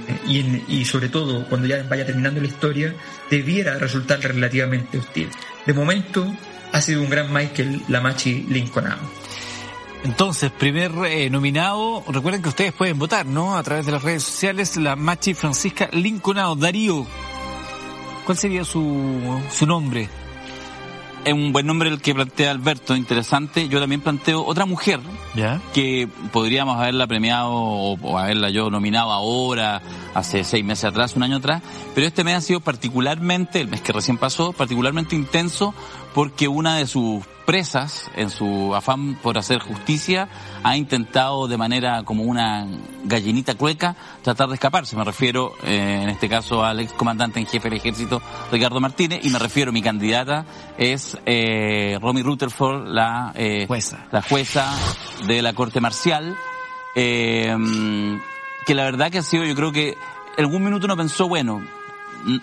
y, sobre todo cuando ya vaya terminando la historia, debiera resultar relativamente hostil. De momento ha sido un gran Michael Lamachi Lincolnado. Entonces, primer eh, nominado, recuerden que ustedes pueden votar, ¿no? A través de las redes sociales, la Machi Francisca Lincolnado. Darío, ¿cuál sería su, su nombre? es un buen nombre el que plantea Alberto, interesante. Yo también planteo otra mujer que podríamos haberla premiado o, haberla yo nominado ahora, hace seis meses atrás, un año atrás, pero este mes ha sido particularmente, el mes que recién pasó, particularmente intenso porque una de sus presas, en su afán por hacer justicia, ha intentado de manera como una gallinita cueca tratar de escaparse. Me refiero, eh, en este caso, al ex comandante en jefe del ejército, Ricardo Martínez, y me refiero, mi candidata es eh, Romy Rutherford, la, eh, jueza. la jueza de la Corte Marcial, eh, que la verdad que ha sido, yo creo que algún minuto uno pensó, bueno,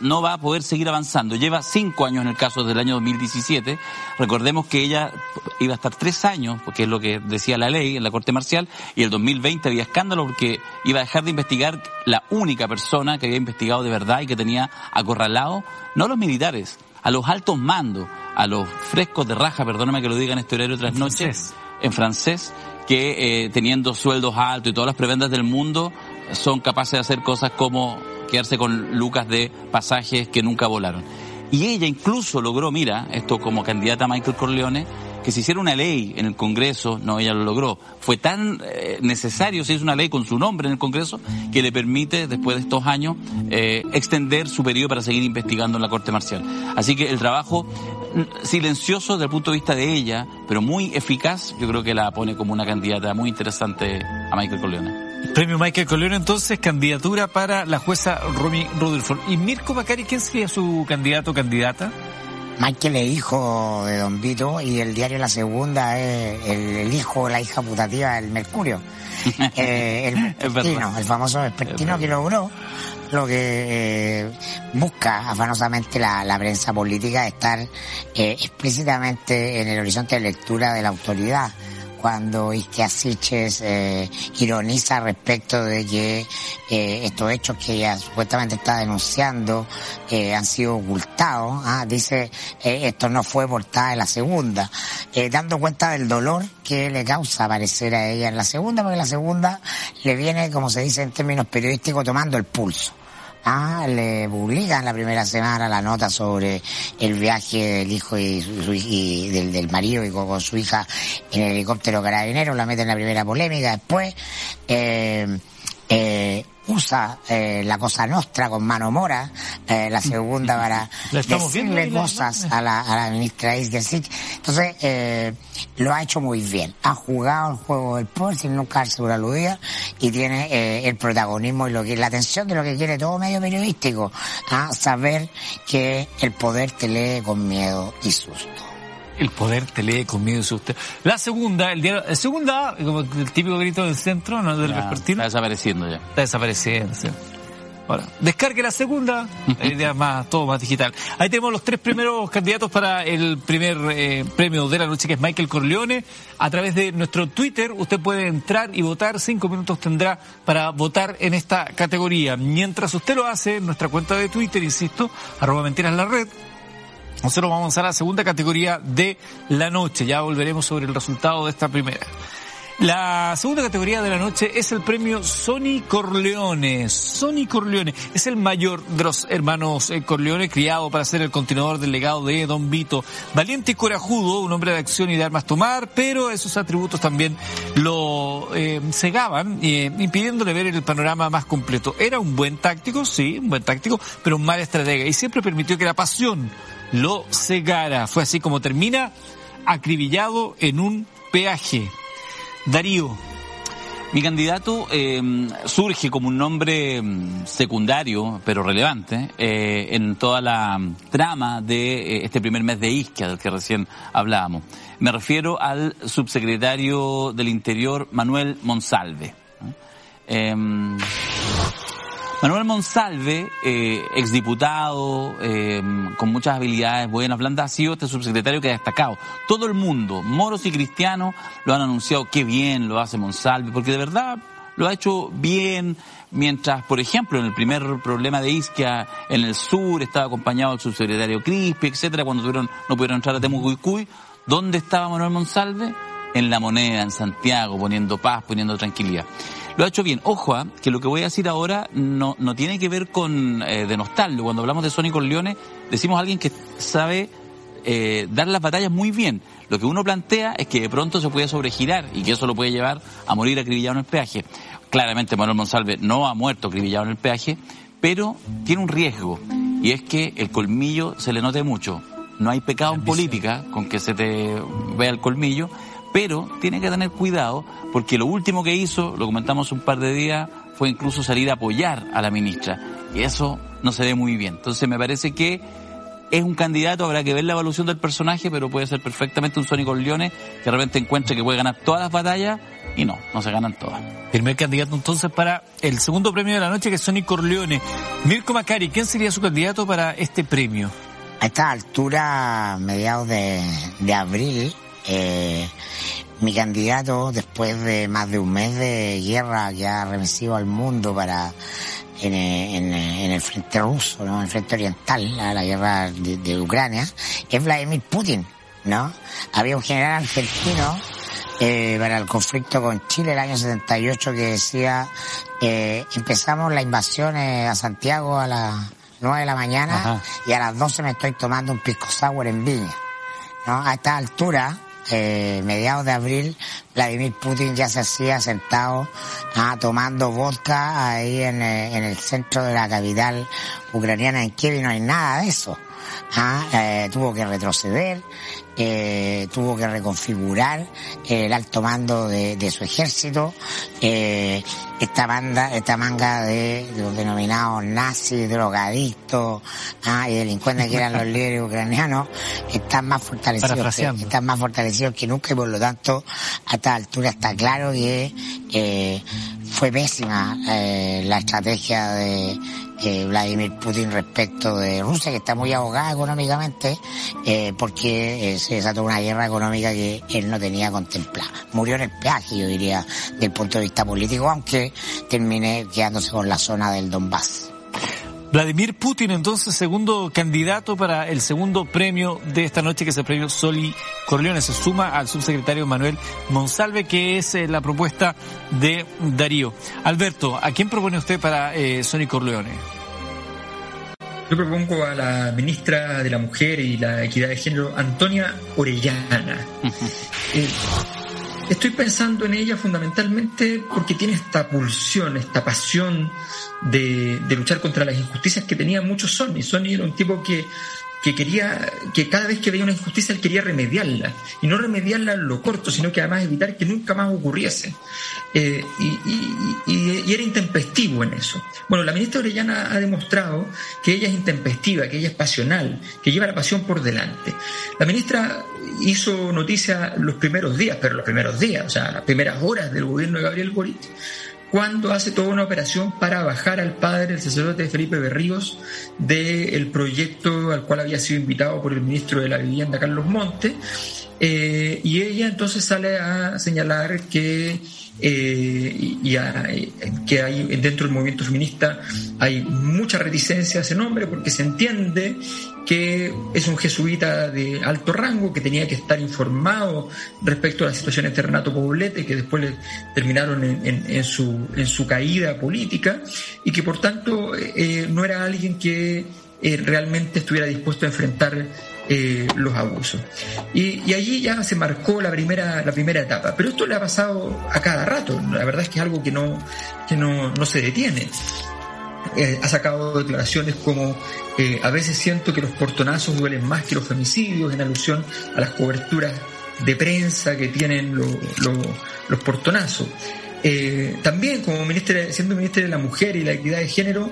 no va a poder seguir avanzando. Lleva cinco años en el caso del año 2017. Recordemos que ella iba a estar tres años, porque es lo que decía la ley en la Corte Marcial, y el 2020 había escándalo porque iba a dejar de investigar la única persona que había investigado de verdad y que tenía acorralado, no a los militares, a los altos mandos, a los frescos de raja, perdóname que lo diga en este horario otras noches, en francés, que eh, teniendo sueldos altos y todas las prebendas del mundo, son capaces de hacer cosas como quedarse con lucas de pasajes que nunca volaron. Y ella incluso logró, mira, esto como candidata a Michael Corleone, que se hiciera una ley en el Congreso, no, ella lo logró. Fue tan eh, necesario, se hizo una ley con su nombre en el Congreso, que le permite, después de estos años, eh, extender su periodo para seguir investigando en la Corte Marcial. Así que el trabajo mm, silencioso desde el punto de vista de ella, pero muy eficaz, yo creo que la pone como una candidata muy interesante a Michael Corleone. Premio Michael Colero, entonces, candidatura para la jueza Romy Rutherford. ¿Y Mirko Macari, quién sería su candidato o candidata? Michael es hijo de Don Vito y el diario La Segunda es el, hijo o la hija putativa del Mercurio. [laughs] eh, el vespertino, el famoso vespertino que logró lo que eh, busca afanosamente la, la, prensa política estar eh, explícitamente en el horizonte de lectura de la autoridad cuando Isquiasiches eh, ironiza respecto de que eh, estos hechos que ella supuestamente está denunciando eh, han sido ocultados. ¿ah? Dice, eh, esto no fue portada en la segunda, eh, dando cuenta del dolor que le causa aparecer a ella en la segunda, porque la segunda le viene, como se dice en términos periodísticos, tomando el pulso. Ah, le publican la primera semana la nota sobre el viaje del hijo y, su, y del, del, marido y con, su hija en el helicóptero carabinero, la meten en la primera polémica. Después, eh, eh, usa eh, la cosa nostra con mano mora, eh, la segunda para [laughs] decirle cosas a la, a la ministra Isgersit. Entonces, eh, lo ha hecho muy bien. Ha jugado el juego del poder sin nunca darse una aludida y tiene eh, el protagonismo y lo que la atención de lo que quiere todo medio periodístico, a saber que el poder te lee con miedo y susto. El poder te lee conmigo y usted. La segunda, el diario, la segunda, como el típico grito del centro, ¿no? Del Ya, vespertino. Está desapareciendo ya. Está desapareciendo. sí. Ahora, descargue la segunda, eh, ya más, todo más digital. Ahí tenemos los tres primeros candidatos para el primer eh, premio de la noche, que es Michael Corleone. A través de nuestro Twitter, usted puede entrar y votar. Cinco minutos tendrá para votar en esta categoría. Mientras usted lo hace, en nuestra cuenta de Twitter, insisto, arroba mentiras la red, nosotros vamos a la segunda categoría de la noche. Ya volveremos sobre el resultado de esta primera. La segunda categoría de la noche es el premio Sony Corleone. Sony Corleone es el mayor de los hermanos eh, Corleone, criado para ser el continuador del legado de Don Vito. Valiente y corajudo, un hombre de acción y de armas tomar, pero esos atributos también lo eh, cegaban, eh, impidiéndole ver el panorama más completo. Era un buen táctico, sí, un buen táctico, pero un mal estratega y siempre permitió que la pasión lo cegara. Fue así como termina acribillado en un peaje. Darío, Mi candidato eh, surge como un nombre mm, secundario, pero relevante, eh, en toda la mm, trama de eh, este primer mes de Isquia, del que recién hablábamos. Me refiero al subsecretario del Interior, Manuel Monsalve. Manuel Monsalve, eh, exdiputado, eh, con muchas habilidades buenas, blandas, ha sido este subsecretario que ha destacado. Todo el mundo, moros y cristianos, lo han anunciado qué bien lo hace Monsalve, porque de verdad lo ha hecho bien, mientras, por ejemplo, en el primer problema de Isquia en el sur estaba acompañado el subsecretario Crispi, etcétera, cuando tuvieron, no pudieron entrar a Temucuicuy. ¿Dónde estaba Manuel Monsalve? En la moneda, en Santiago, poniendo paz, poniendo tranquilidad. Lo ha hecho bien. Ojo, ah, que lo que voy a decir ahora no, no tiene que ver con eh, denostarlo. Cuando hablamos de Sonny Corleone, decimos a alguien que sabe eh, dar las batallas muy bien. Lo que uno plantea es que de pronto se puede sobregirar y que eso lo puede llevar a morir acribillado en el peaje. Claramente Manuel Monsalve no ha muerto acribillado en el peaje, pero tiene un riesgo y es que el colmillo se le note mucho. No hay pecado en política con que se te vea el colmillo, pero tiene que tener cuidado porque lo último que hizo, lo comentamos un par de días, fue incluso salir a apoyar a la ministra y eso no se ve muy bien. Entonces me parece que es un candidato, habrá que ver la evolución del personaje, pero puede ser perfectamente un Sónico Leone que de repente encuentre que puede ganar todas las batallas y no, no se ganan todas. primer candidato entonces para el segundo premio de la noche, que es Sonny Corleone. Mirko Macari, ¿quién sería su candidato para este premio? A esta altura, mediados de, de abril, eh, mi candidato, después de más de un mes de guerra que ha remecido al mundo para en, en, en el frente ruso, ¿no? en el frente oriental, la, la guerra de, de Ucrania, es Vladimir Putin, ¿no? Había un general argentino eh, para el conflicto con Chile el año 78 que decía eh, empezamos la invasión eh, a Santiago a las 9 de la mañana Ajá. y a las 12 me estoy tomando un pisco sour en Viña. ¿no? A esta altura, eh, mediados de abril, Vladimir Putin ya se hacía sentado ah, tomando vodka ahí en, eh, en el centro de la capital ucraniana en Kiev y no hay nada de eso. Ah, eh, tuvo que retroceder, eh, tuvo que reconfigurar el alto mando de, de su ejército, eh, esta banda, esta manga de, de los denominados nazis, drogadictos ah, y delincuentes que eran los [laughs] líderes ucranianos, están más fortalecidos, que, están más fortalecidos que nunca y por lo tanto a esta altura está claro que eh, fue pésima eh, la estrategia de eh, Vladimir Putin respecto de Rusia, que está muy ahogada económicamente, eh, porque eh, se desató una guerra económica que él no tenía contemplada. Murió en el peaje, yo diría, del punto de vista político, aunque terminé quedándose con la zona del Donbass. Vladimir Putin, entonces, segundo candidato para el segundo premio de esta noche, que es el premio Soli Corleone. Se suma al subsecretario Manuel Monsalve, que es eh, la propuesta de Darío. Alberto, ¿a quién propone usted para eh, Sony Corleone? Yo propongo a la ministra de la Mujer y la Equidad de Género, Antonia Orellana. Eh, estoy pensando en ella fundamentalmente porque tiene esta pulsión, esta pasión de, de luchar contra las injusticias que tenía mucho Sonny. Sonny era un tipo que que quería, que cada vez que veía una injusticia él quería remediarla, y no remediarla en lo corto, sino que además evitar que nunca más ocurriese. Eh, y, era intempestivo en eso. Bueno, la ministra Orellana ha demostrado que ella es intempestiva, que ella es pasional, que lleva la pasión por delante. La ministra hizo noticia los primeros días, pero los primeros días, o sea, las primeras horas del gobierno de Gabriel Boric, cuando hace toda una operación para bajar al padre, el sacerdote Felipe Berríos, del proyecto al cual había sido invitado por el ministro de la Vivienda, Carlos Monte, eh, y ella entonces sale a señalar que eh, y, que hay dentro del movimiento feminista hay mucha reticencia a ese nombre porque se entiende que es un jesuita de alto rango que tenía que estar informado respecto a las situaciones de Renato Poblete que después le terminaron en, su, en su caída política y que por tanto eh, no era alguien que eh, realmente estuviera dispuesto a enfrentar eh, los abusos. Y, allí ya se marcó la primera, la primera etapa. Pero esto le ha pasado a cada rato. La verdad es que es algo que no, que no, no se detiene. Eh, ha sacado declaraciones como eh, a veces siento que los portonazos duelen más que los femicidios en alusión a las coberturas de prensa que tienen los portonazos. también como ministra, siendo ministra de la Mujer y la Equidad de Género,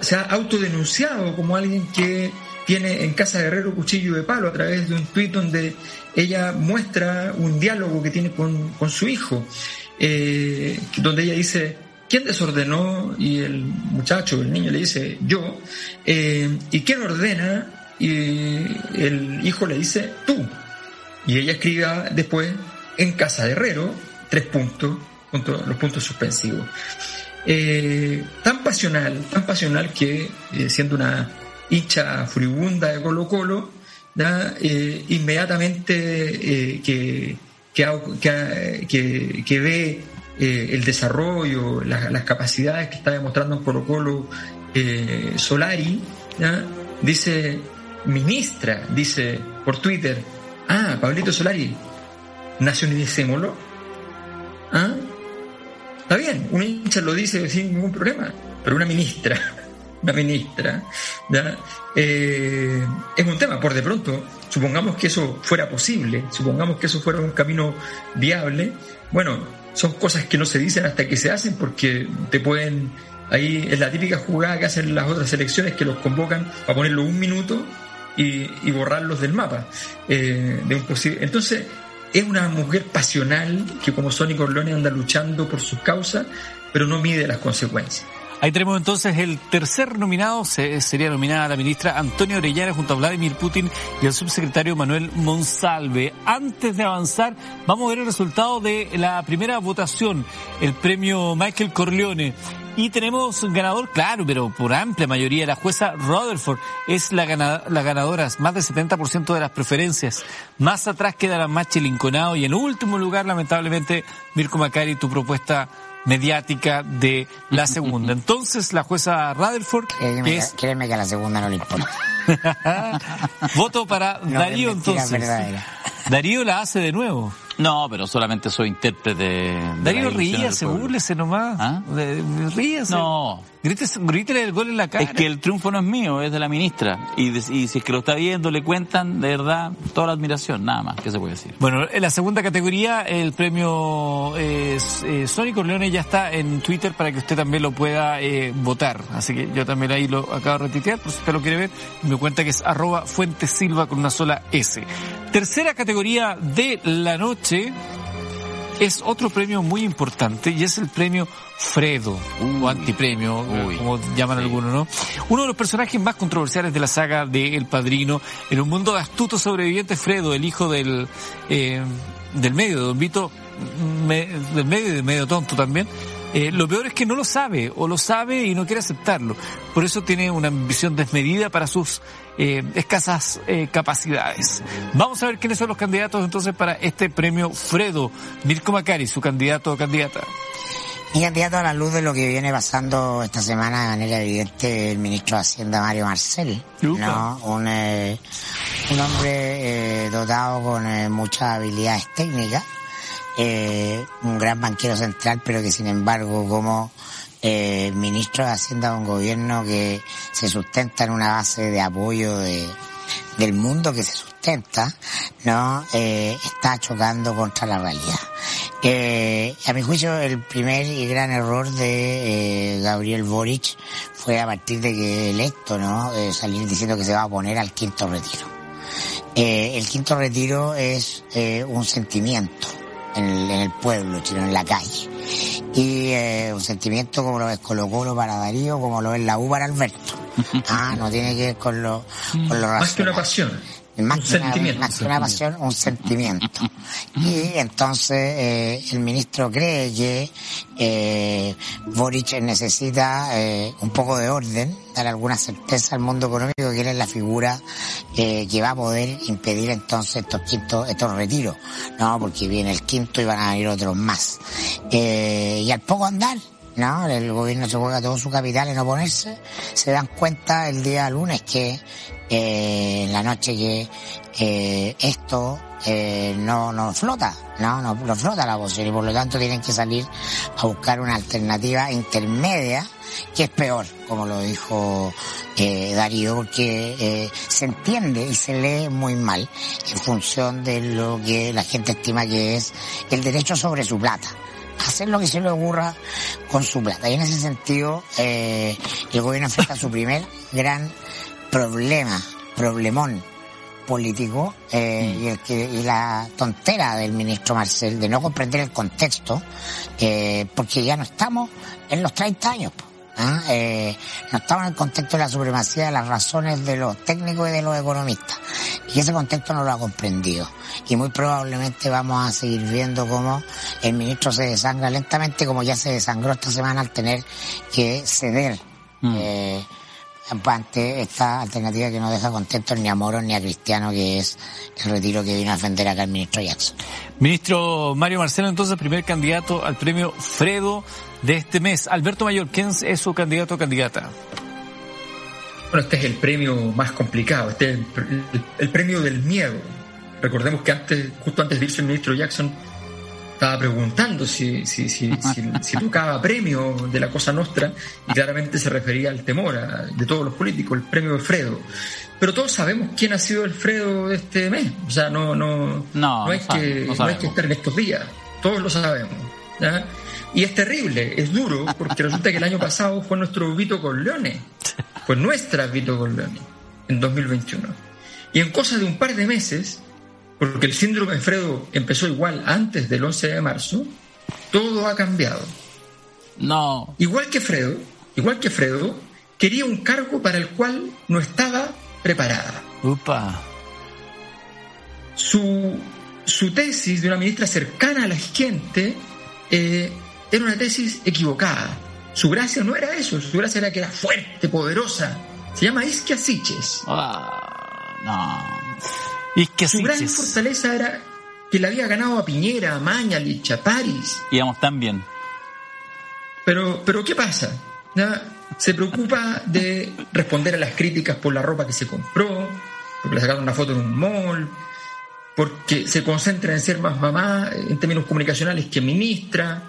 se ha autodenunciado como alguien que tiene en Casa de Herrero Cuchillo de Palo a través de un tuit donde ella muestra un diálogo que tiene con, su hijo, eh, donde ella dice, ¿quién desordenó? Y el muchacho, el niño le dice, yo. Eh, ¿Y quién ordena? Y el hijo le dice, tú. Y ella escribe después, en Casa de Herrero, tres puntos, los puntos suspensivos. Eh, tan pasional, tan pasional que siendo una hincha furibunda de Colo Colo, eh, inmediatamente eh, que, que, ve eh, el desarrollo, las capacidades que está demostrando en Colo Colo Solari, dice, ministra, dice por Twitter, ah, Pablito Solari, nacionalicémoslo. ¿Ah? Está bien, un hincha lo dice sin ningún problema, pero una ministra una ministra, eh, es un tema, por de pronto, supongamos que eso fuera posible, supongamos que eso fuera un camino viable, bueno, son cosas que no se dicen hasta que se hacen porque te pueden, ahí es la típica jugada que hacen las otras elecciones que los convocan para ponerlo un minuto y, borrarlos del mapa. Eh, de un posible, entonces, es una mujer pasional que como Sonny Corleone anda luchando por sus causas, pero no mide las consecuencias. Ahí tenemos entonces el tercer nominado, sería nominada la ministra Antonio Orellana junto a Vladimir Putin y el subsecretario Manuel Monsalve. Antes de avanzar, vamos a ver el resultado de la primera votación, el premio Michael Corleone. Y tenemos un ganador, claro, pero por amplia mayoría, la jueza Rutherford es la, la ganadora, más del 70% de las preferencias. Más atrás queda la Machi Linconado y en último lugar, lamentablemente, Mirko Macari, tu propuesta mediática de la segunda. Entonces, la jueza Rutherford... [laughs] Créeme, es... que a la segunda no le importa. [laughs] Voto para Darío, entonces. Darío la hace de nuevo. No, pero solamente soy intérprete de. Darío ríase, búrlese nomás. ¿Ah? Ríase. No. Grítele, el gol en la cara. Es que el triunfo no es mío, es de la ministra. Y, y, si es que lo está viendo, le cuentan, de verdad, toda la admiración, nada más, ¿qué se puede decir? Bueno, en la segunda categoría, el premio eh, eh, Sony Corleone ya está en Twitter para que usted también lo pueda eh, votar. Así que yo también ahí lo acabo de retitear, por si usted lo quiere ver, me cuenta que es arroba Silva con una sola S. Tercera categoría de la noche es otro premio muy importante y es el premio Fredo, o antipremio, como llaman algunos, ¿no? Uno de los personajes más controversiales de la saga de El Padrino, en un mundo de astutos sobrevivientes, Fredo, el hijo del, eh, del medio, de Don Vito, del medio y del medio tonto también, eh, lo peor es que no lo sabe, o lo sabe y no quiere aceptarlo. Por eso tiene una ambición desmedida para sus eh, escasas eh, capacidades. Vamos a ver quiénes son los candidatos entonces para este premio Fredo. Mirko Macari, su candidato o candidata. Mi candidato a la luz de lo que viene pasando esta semana de manera evidente el ministro de Hacienda Mario Marcel, ¿no? Un, un hombre dotado con muchas habilidades técnicas, eh, un gran banquero central, pero que sin embargo como eh, ministro de Hacienda de un gobierno que se sustenta en una base de apoyo de, del mundo que se sustenta, ¿no? Eh, está chocando contra la realidad. Eh, a mi juicio, el primer y gran error de eh, Gabriel Boric fue a partir de que electo, ¿no? Eh, salir diciendo que se va a oponer al quinto retiro. Eh, el quinto retiro es eh, un sentimiento en el, en el pueblo chino, en la calle. Y eh, un sentimiento como lo es Colo Colo para Darío, como lo es la U para Alberto. [laughs] Ah, no tiene que ver con lo, con lo Más que una pasión. Más Un que una- sentimiento. más que una pasión, un sentimiento. Y entonces eh, el ministro cree que eh, Boric necesita eh, un poco de orden, dar alguna certeza al mundo económico que él es la figura eh, que va a poder impedir entonces estos quintos, estos retiros, no, porque viene el quinto y van a venir otros más. Eh, y al poco andar, ¿no? El gobierno se juega todo su capital en oponerse. Se dan cuenta el día lunes que eh, en la noche que esto eh, no, no flota, no, no, no flota la posición y por lo tanto tienen que salir a buscar una alternativa intermedia que es peor, como lo dijo eh, Darío, porque eh, se entiende y se lee muy mal en función de lo que la gente estima que es el derecho sobre su plata hacer lo que se le ocurra con su plata. Y en ese sentido, eh, el gobierno enfrenta su primer gran problema, problemón político, eh, y, el que, y la tontera del ministro Marcel de no comprender el contexto, eh, porque ya no estamos en los 30 años. ¿Ah? Eh, no estamos en el contexto de la supremacía de las razones de los técnicos y de los economistas. Y ese contexto no lo ha comprendido. Y muy probablemente vamos a seguir viendo cómo el ministro se desangra lentamente, como ya se desangró esta semana al tener que ceder eh, ante esta alternativa que no deja contentos ni a Moros ni a Cristiano, que es el retiro que vino a defender acá el ministro Jackson. Ministro Mario Marcelo, entonces, primer candidato al premio Fredo de este mes. Alberto Mayor, ¿quién es su candidato o candidata? Bueno, este es el premio más complicado, este es el, el- el premio del miedo. Recordemos que antes, justo antes de irse el ministro Jackson, estaba preguntando si, si, [laughs] si, si, tocaba premio de la Cosa Nostra y claramente se refería al temor a- de todos los políticos, el premio de Fredo. Pero todos sabemos quién ha sido el Fredo de este mes. O sea, no, no, No, sabe- que, no no sabemos. que estar en estos días. Todos lo sabemos. ¿ya? Y es terrible, es duro, porque resulta que el año pasado fue nuestro Vito Corleone. [laughs] Fue nuestra Vito Corleone en 2021. Y en cosa de un par de meses, porque el síndrome de Fredo empezó igual antes del 11 de marzo, todo ha cambiado. No. Igual que Fredo, igual que Fredo, quería un cargo para el cual no estaba preparada. Upa. Su, su tesis de una ministra cercana a la gente eh, era una tesis equivocada. Su gracia no era eso, su gracia era que era fuerte, poderosa. Se llama Isquia Siches. Ah, no. Y que Su gran fortaleza era que le había ganado a Piñera, a Mañalich, a París. Íbamos tan bien. Pero, pero ¿qué pasa? ¿Ya? Se preocupa de responder a las críticas por la ropa que se compró, porque le sacaron una foto en un mall, porque se concentra en ser más mamá en términos comunicacionales que ministra,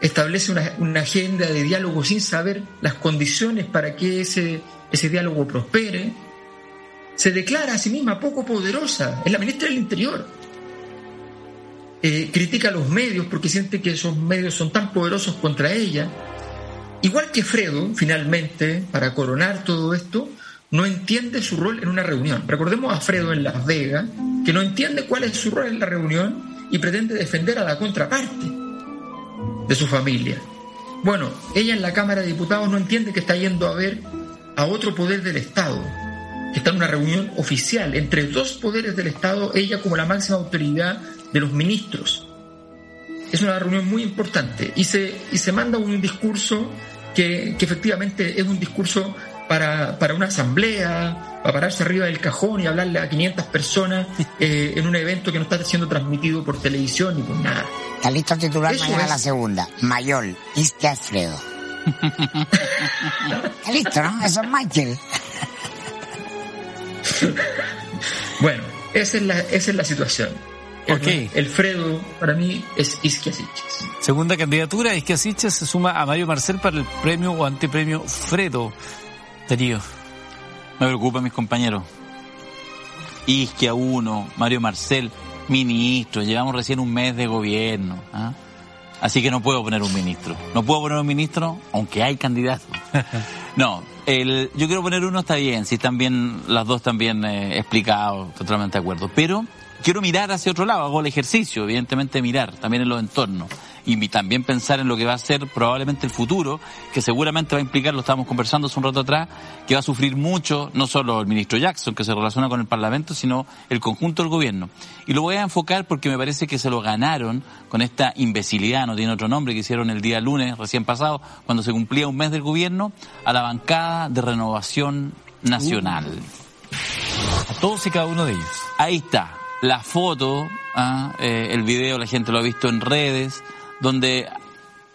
establece una, una agenda de diálogo sin saber las condiciones para que ese, ese diálogo prospere, se declara a sí misma poco poderosa, es la ministra del Interior. Eh, critica a los medios porque siente que esos medios son tan poderosos contra ella. Igual que Fredo, finalmente, para coronar todo esto, no entiende su rol en una reunión. Recordemos a Fredo en Las Vegas, que no entiende cuál es su rol en la reunión y pretende defender a la contraparte de su familia. Bueno, ella en la Cámara de Diputados no entiende que está yendo a ver a otro poder del Estado, está en una reunión oficial entre dos poderes del Estado, ella como la máxima autoridad de los ministros. Es una reunión muy importante y se, y se manda un discurso que, que efectivamente es un discurso para, para una asamblea, para pararse arriba del cajón y hablarle a 500 personas [laughs] eh, en un evento que no está siendo transmitido por televisión ni por nada. Está listo el titular Eso mañana es. la segunda. Mayol, Isque Alfredo. [laughs] Está listo, ¿no? Eso es Michael. [laughs] Bueno, esa es la, esa es la situación. El, Ok. el Fredo para mí es Isquiasiches. Segunda candidatura, Asiche se suma a Mario Marcel para el premio o antepremio Fredo. Darío. Me preocupa mis compañeros. Isquia uno, Mario Marcel, ministro, llevamos recién un mes de gobierno. ¿ah? Así que no puedo poner un ministro. No puedo poner un ministro, aunque hay candidatos. [laughs] No, el, yo quiero poner uno, está bien, si están bien, las dos también eh, explicados, totalmente de acuerdo. Pero quiero mirar hacia otro lado, hago el ejercicio, evidentemente mirar, también en los entornos y también pensar en lo que va a ser probablemente el futuro, que seguramente va a implicar, lo estábamos conversando hace un rato atrás, que va a sufrir mucho, no solo el ministro Jackson, que se relaciona con el Parlamento, sino el conjunto del gobierno. Y lo voy a enfocar porque me parece que se lo ganaron con esta imbecilidad, no tiene otro nombre, que hicieron el día lunes recién pasado, cuando se cumplía un mes del gobierno, a la bancada de renovación nacional. A todos y cada uno de ellos. Ahí está, la foto, ¿ah? eh, el video, la gente lo ha visto en redes, donde,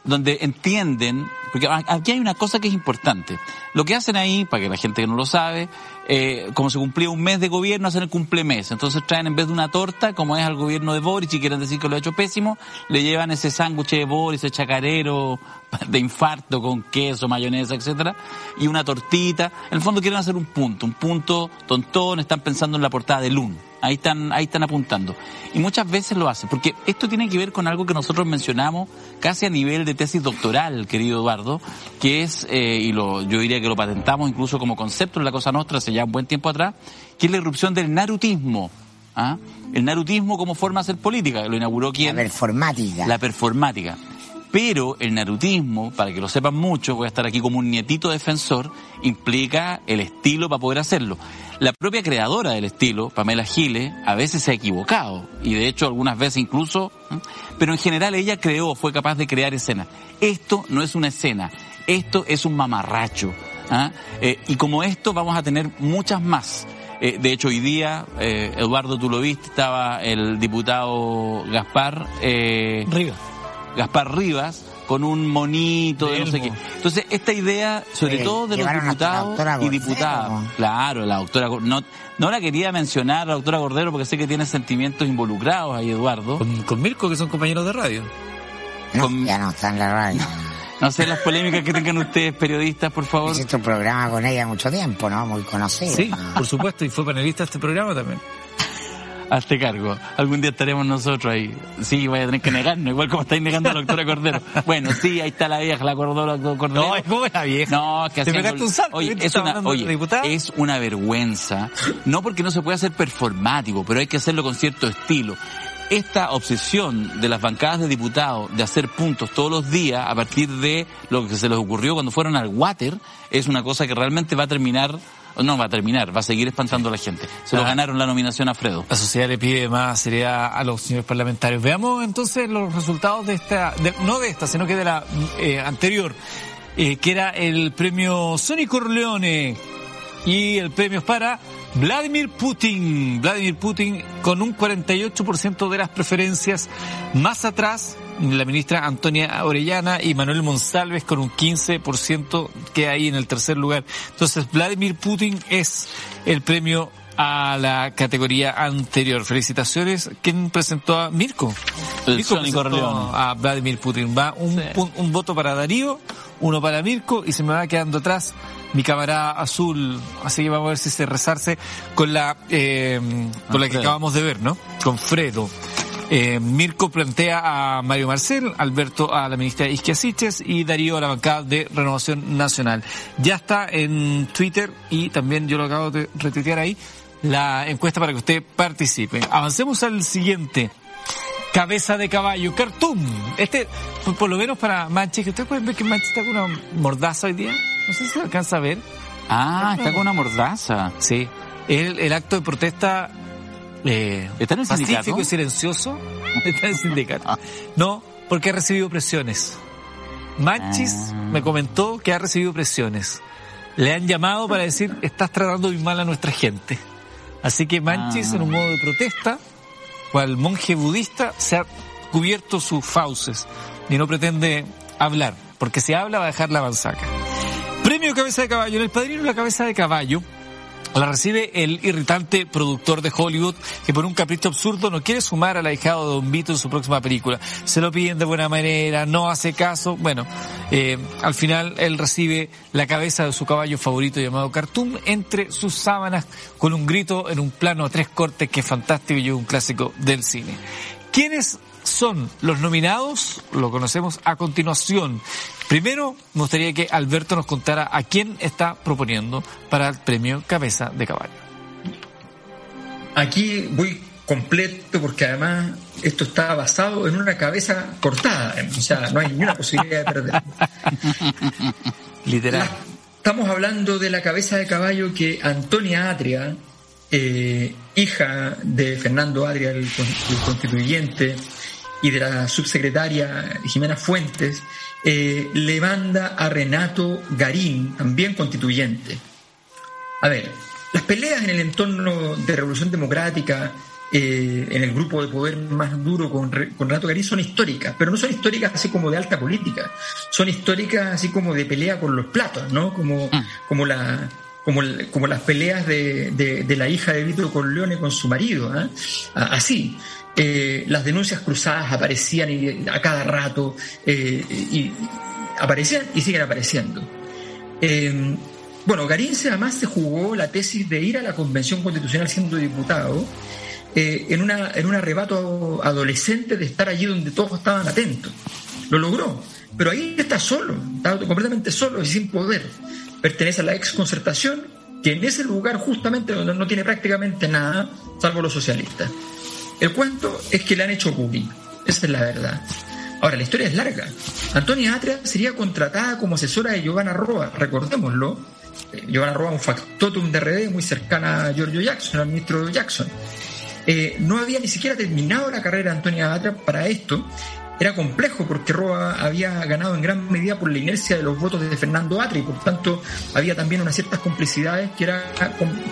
donde entienden, porque aquí hay una cosa que es importante. Lo que hacen ahí, para que la gente que no lo sabe, eh, como se cumplía un mes de gobierno, hacen el cumplemes. Entonces traen en vez de una torta, como es al gobierno de Boris, y quieren decir que lo ha hecho pésimo, le llevan ese sándwich de Boris, ese chacarero de infarto con queso, mayonesa, etcétera, y una tortita. En el fondo quieren hacer un punto, un punto tontón, están pensando en la portada de Lun. Ahí están, ahí están apuntando. Y muchas veces lo hacen, porque esto tiene que ver con algo que nosotros mencionamos casi a nivel de tesis doctoral, querido Eduardo, que es, eh, y lo, yo diría que lo patentamos incluso como concepto en la Cosa Nostra hace ya un buen tiempo atrás, que es la irrupción del narutismo. ¿ah? El narutismo como forma de hacer política, lo inauguró quién? La performática. La performática. Pero el narutismo, para que lo sepan mucho, voy a estar aquí como un nietito defensor, implica el estilo para poder hacerlo. La propia creadora del estilo, Pamela Giles, a veces se ha equivocado, y de hecho algunas veces incluso, pero en general ella creó, fue capaz de crear escenas. Esto no es una escena, esto es un mamarracho. ¿ah? Eh, y como esto vamos a tener muchas más. Eh, de hecho, hoy día, eh, Eduardo, tú lo viste, estaba el diputado Gaspar. Rivas Gaspar Rivas, con un monito de no sé qué. Entonces, esta idea, sobre todo de los diputados y diputadas, claro, la doctora, no, no la quería mencionar, la doctora Cordero, porque sé que tiene sentimientos involucrados ahí, Eduardo. Con, Mirko, que son compañeros de radio. ya no está en la radio. No sé las polémicas que tengan ustedes, periodistas, por favor. Hiciste un programa con ella mucho tiempo, ¿no? Muy conocido. Sí, por supuesto, y fue panelista de este programa también. Hazte cargo. Algún día estaremos nosotros ahí. Sí, voy a tener que negarnos, igual como estáis negando a la doctora Cordero. Bueno, sí, ahí está la vieja, la Cordero, la Cordero. No, es como la vieja. No, es que Te pegaste un salto. Oye, es una, oye es una vergüenza. No porque no se pueda hacer performático, pero hay que hacerlo con cierto estilo esta obsesión de las bancadas de diputados de hacer puntos todos los días a partir de lo que se les ocurrió cuando fueron al water es una cosa que realmente va a terminar no va a terminar, va a seguir espantando a la gente. Se lo ah. ganaron la nominación a Fredo. La sociedad le pide más seriedad a los señores parlamentarios. Veamos entonces los resultados de esta, no de esta, sino que de la eh, anterior, eh, que era el premio Sonny Corleone y el premio es para Vladimir Putin. Vladimir Putin con un 48% de las preferencias más atrás la ministra Antonia Orellana y Manuel Monsalves con un 15% que hay en el tercer lugar. Entonces, Vladimir Putin es el premio a la categoría anterior. Felicitaciones. ¿Quién presentó a Mirko? El Mirko presentó a Vladimir Putin. Va un, un, voto para Darío, uno para Mirko y se me va quedando atrás mi cámara azul. Así que vamos a ver si se rezarse con la, eh, con la que acabamos de ver, ¿no? Con Fredo. Eh, Mirko plantea a Mario Marcel, Alberto a la ministra Isquia y Darío a la bancada de Renovación Nacional. Ya está en Twitter y también yo lo acabo de retuitear ahí la encuesta para que usted participe. Avancemos al siguiente. Cabeza de caballo, Cartoon. Este, por, lo menos para Manche, que ustedes pueden ver que Manche está con una mordaza hoy día. No sé si se alcanza a ver. Ah, está con una mordaza. Sí. El, el acto de protesta eh, ¿Está en el pacífico y silencioso. [laughs] Está en el sindicato. Ah. No, porque ha recibido presiones. Manchis ah. me comentó que ha recibido presiones. Le han llamado para decir, estás tratando muy mal a nuestra gente. Así que Manchis, en un modo de protesta, cual monje budista, se ha cubierto sus fauces y no pretende hablar, porque si habla va a dejar la banzaca. Premio Cabeza de Caballo. En el padrino la Cabeza de Caballo La recibe el irritante productor de Hollywood que por un capricho absurdo no quiere sumar al ahijado de Don Vito en su próxima película. Se lo piden de buena manera, no hace caso. Bueno, eh, al final él recibe la cabeza de su caballo favorito llamado Cartoon entre sus sábanas con un grito en un plano a tres cortes que es fantástico y un clásico del cine. ¿Quiénes son los nominados? Lo conocemos a continuación. Primero, me gustaría que Alberto nos contara a quién está proponiendo para el premio Cabeza de Caballo. Aquí voy completo porque además esto está basado en una cabeza cortada, o sea, no hay ninguna posibilidad de perder. [laughs] Literal. estamos hablando de la cabeza de caballo que Antonia Atria, eh, hija de Fernando Atria, el constituyente, y de la subsecretaria Jimena Fuentes, eh, le manda a Renato Garín, también constituyente. A ver, las peleas en el entorno de Revolución Democrática, eh, en el grupo de poder más duro con, Renato Garín, son históricas, pero no son históricas así como de alta política, son históricas así como de pelea con los platos, ¿no? Como, mm. como la, como, como, las peleas de, de, la hija de Vito Corleone con su marido, ¿eh? así. Eh, las denuncias cruzadas aparecían a cada rato eh, y aparecían y siguen apareciendo. Eh, bueno, Garín además se jugó la tesis de ir a la Convención Constitucional siendo diputado en, en un arrebato adolescente de estar allí donde todos estaban atentos. Lo logró, pero ahí está solo, completamente solo y sin poder. Pertenece a la ex concertación, que en ese lugar justamente no tiene prácticamente nada, salvo los socialistas. El cuento es que le han hecho bullying. Esa es la verdad. Ahora, la historia es larga. Antonia Atria sería contratada como asesora de Giovanna Roa, recordémoslo. Eh, Giovanna Roa, un factotum de RD muy cercana a Giorgio Jackson, al ministro Jackson. Eh, no había ni siquiera terminado la carrera de Antonia Atria para esto. Era complejo porque Roa había ganado en gran medida por la inercia de los votos de Fernando Atria y por tanto había también unas ciertas complicidades que era,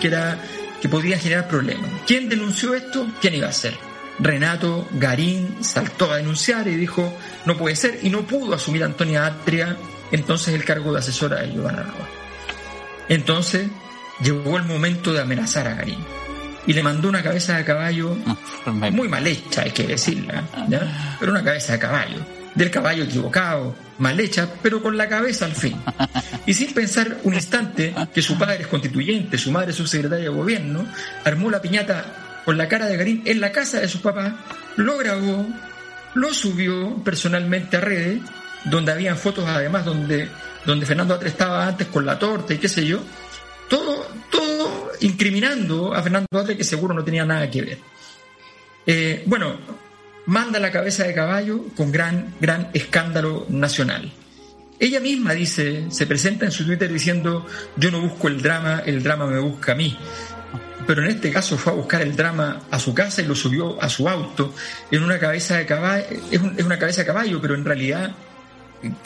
que era que podía generar problemas. ¿Quién denunció esto? ¿Quién iba a ser? Renato Garín saltó a denunciar y dijo no puede ser y no pudo asumir Antonia Atria entonces el cargo de asesora de Giovanna Roa. Entonces llegó el momento de amenazar a Garín y le mandó una cabeza de caballo [laughs] muy mal hecha, hay que decirla, pero una cabeza de caballo, del caballo equivocado, mal hecha, pero con la cabeza al fin. Y sin pensar un instante que su padre es constituyente, su madre es subsecretaria de gobierno, armó la piñata con la cara de Garín en la casa de su papá, lo grabó, lo subió personalmente a redes, donde habían fotos además donde, donde Fernando Atre estaba antes con la torta y qué sé yo, todo, todo incriminando a Fernando Atre que seguro no tenía nada que ver. Eh, bueno, manda la cabeza de caballo con gran, gran escándalo nacional. Ella misma dice, se presenta en su Twitter diciendo, yo no busco el drama, el drama me busca a mí. Pero en este caso fue a buscar el drama a su casa y lo subió a su auto en una cabeza de caballo, es, una cabeza de caballo, pero en realidad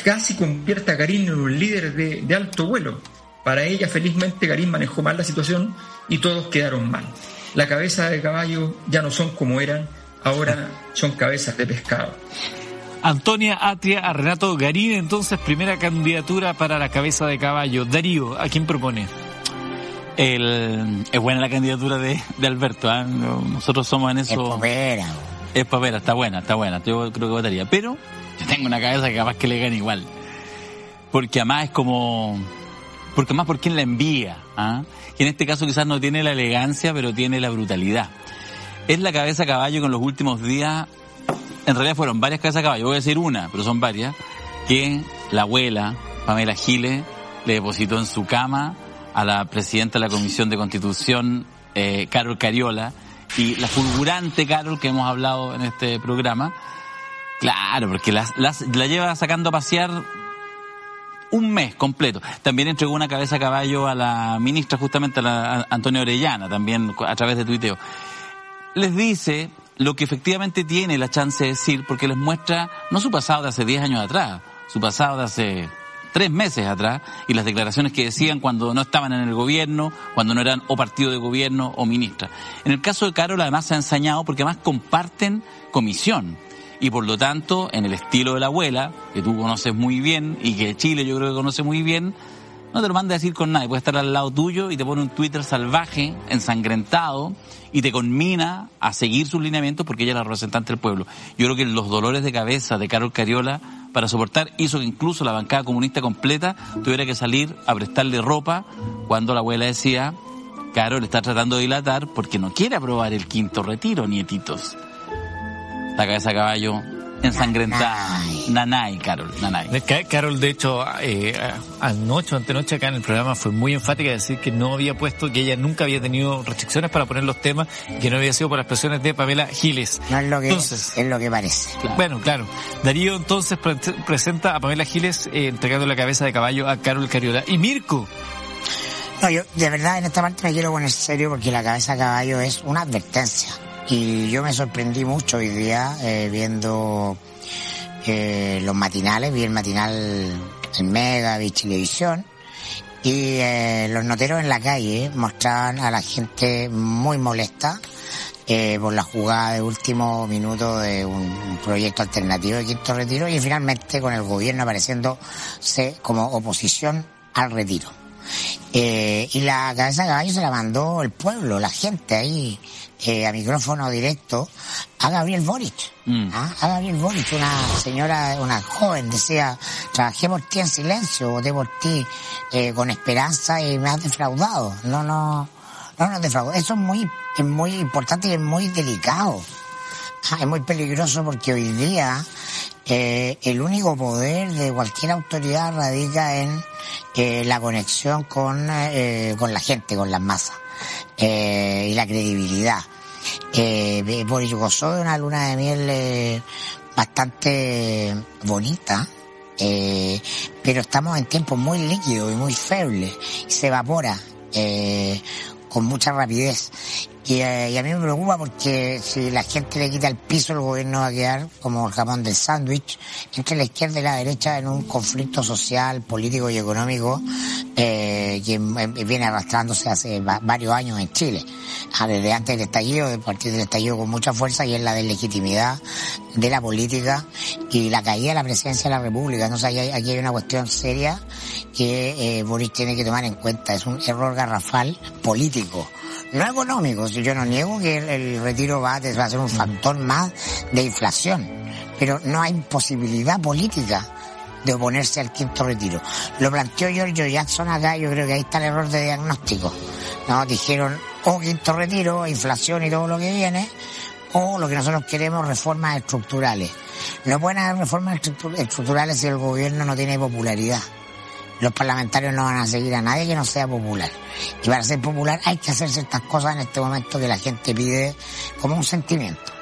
casi convierte a Karim en un líder de, de alto vuelo. Para ella, felizmente, Karim manejó mal la situación y todos quedaron mal. La cabeza de caballo ya no son como eran, ahora son cabezas de pescado. Antonia Atria a Renato Garín, entonces primera candidatura para la cabeza de caballo. Darío, ¿a quién propone? El, es buena la candidatura de, Alberto, ¿ah? nosotros somos en eso... Es papera. Es papera, está buena, está buena, yo creo que votaría. Pero yo tengo una cabeza que capaz que le gane igual. Porque además es como... Porque más por quién la envía. ¿ah? Y en este caso quizás no tiene la elegancia, pero tiene la brutalidad es la cabeza caballo que en los últimos días, en realidad fueron varias cabezas caballo, voy a decir una, pero son varias, que la abuela, Pamela Giles, le depositó en su cama a la presidenta de la Comisión de Constitución, eh, Carol Cariola, y la fulgurante Carol que hemos hablado en este programa, claro, porque la lleva sacando a pasear un mes completo. También entregó una cabeza caballo a la ministra, justamente a la Antonio Orellana, también a través de tuiteo les dice lo que efectivamente tiene la chance de decir, porque les muestra no su pasado de hace 10 años atrás, su pasado de hace tres meses atrás y las declaraciones que decían cuando no estaban en el gobierno, cuando no eran o partido de gobierno o ministra. En el caso de Carol además se ha ensañado porque además comparten comisión y por lo tanto en el estilo de la abuela, que tú conoces muy bien y que Chile yo creo que conoce muy bien, no te lo mandes a decir con nadie, puede estar al lado tuyo y te pone un Twitter salvaje, ensangrentado, y te conmina a seguir sus lineamientos porque ella es la representante del pueblo. Yo creo que los dolores de cabeza de Carol Cariola para soportar hizo que incluso la bancada comunista completa tuviera que salir a prestarle ropa cuando la abuela decía, Carol está tratando de dilatar porque no quiere aprobar el quinto retiro, nietitos. La cabeza de caballo ensangrentada. Nanay, Carol, Nanay. Carol, de hecho, eh, anoche o antenoche acá en el programa fue muy enfática de decir que no había puesto, que ella nunca había tenido restricciones para poner los temas, que no había sido por las presiones de Pamela Giles. No es lo que, entonces, es, lo que parece. Bueno, claro. Darío entonces presenta a Pamela Giles eh, entregando la cabeza de caballo a Carol Cariola. Y Mirko. No, yo de verdad en esta parte me quiero poner serio porque la cabeza de caballo es una advertencia y yo me sorprendí mucho hoy día eh, viendo eh, los matinales, vi el matinal en Mega, vi Televisión, y eh, los noteros en la calle mostraban a la gente muy molesta eh, por la jugada de último minuto de un, proyecto alternativo de quinto retiro y finalmente con el gobierno apareciéndose como oposición al retiro. Eh, y la cabeza de caballo se la mandó el pueblo, la gente ahí a micrófono directo a Gabriel Boric. Mm. ¿ah? A Gabriel Boric, una señora, una joven, decía, trabajé por ti en silencio, voté por ti eh, con esperanza y me has defraudado. No, no, no nos defraudó. Eso es muy, es muy importante y es muy delicado. Ah, es muy peligroso porque hoy día eh, el único poder de cualquier autoridad radica en eh, la conexión con, eh, con la gente, con las masas eh, y la credibilidad. Eh, Boris gozó de una luna de miel eh, bastante bonita, eh, pero estamos en tiempos muy líquidos y muy febles, se evapora eh, con mucha rapidez. Y, eh, y, a mí me preocupa porque si la gente le quita el piso, el gobierno va a quedar como el jamón del sándwich entre la izquierda y la derecha en un conflicto social, político y económico eh, que viene arrastrándose hace varios años en Chile. Ah, desde antes del estallido, de partir del estallido con mucha fuerza y es la deslegitimidad de la política y la caída de la presidencia de la República. Entonces aquí hay, aquí hay una cuestión seria que eh, Boris tiene que tomar en cuenta. Es un error garrafal político no económico. Yo no niego que el, retiro va, va a ser un factor más de inflación, pero no hay posibilidad política de oponerse al quinto retiro. Lo planteó Giorgio Jackson acá, yo creo que ahí está el error de diagnóstico. No, dijeron o quinto retiro, inflación y todo lo que viene, o lo que nosotros queremos, reformas estructurales. No pueden haber reformas estructurales si el gobierno no tiene popularidad los parlamentarios no van a seguir a nadie que no sea popular. Y para ser popular hay que hacer ciertas cosas en este momento que la gente pide como un sentimiento.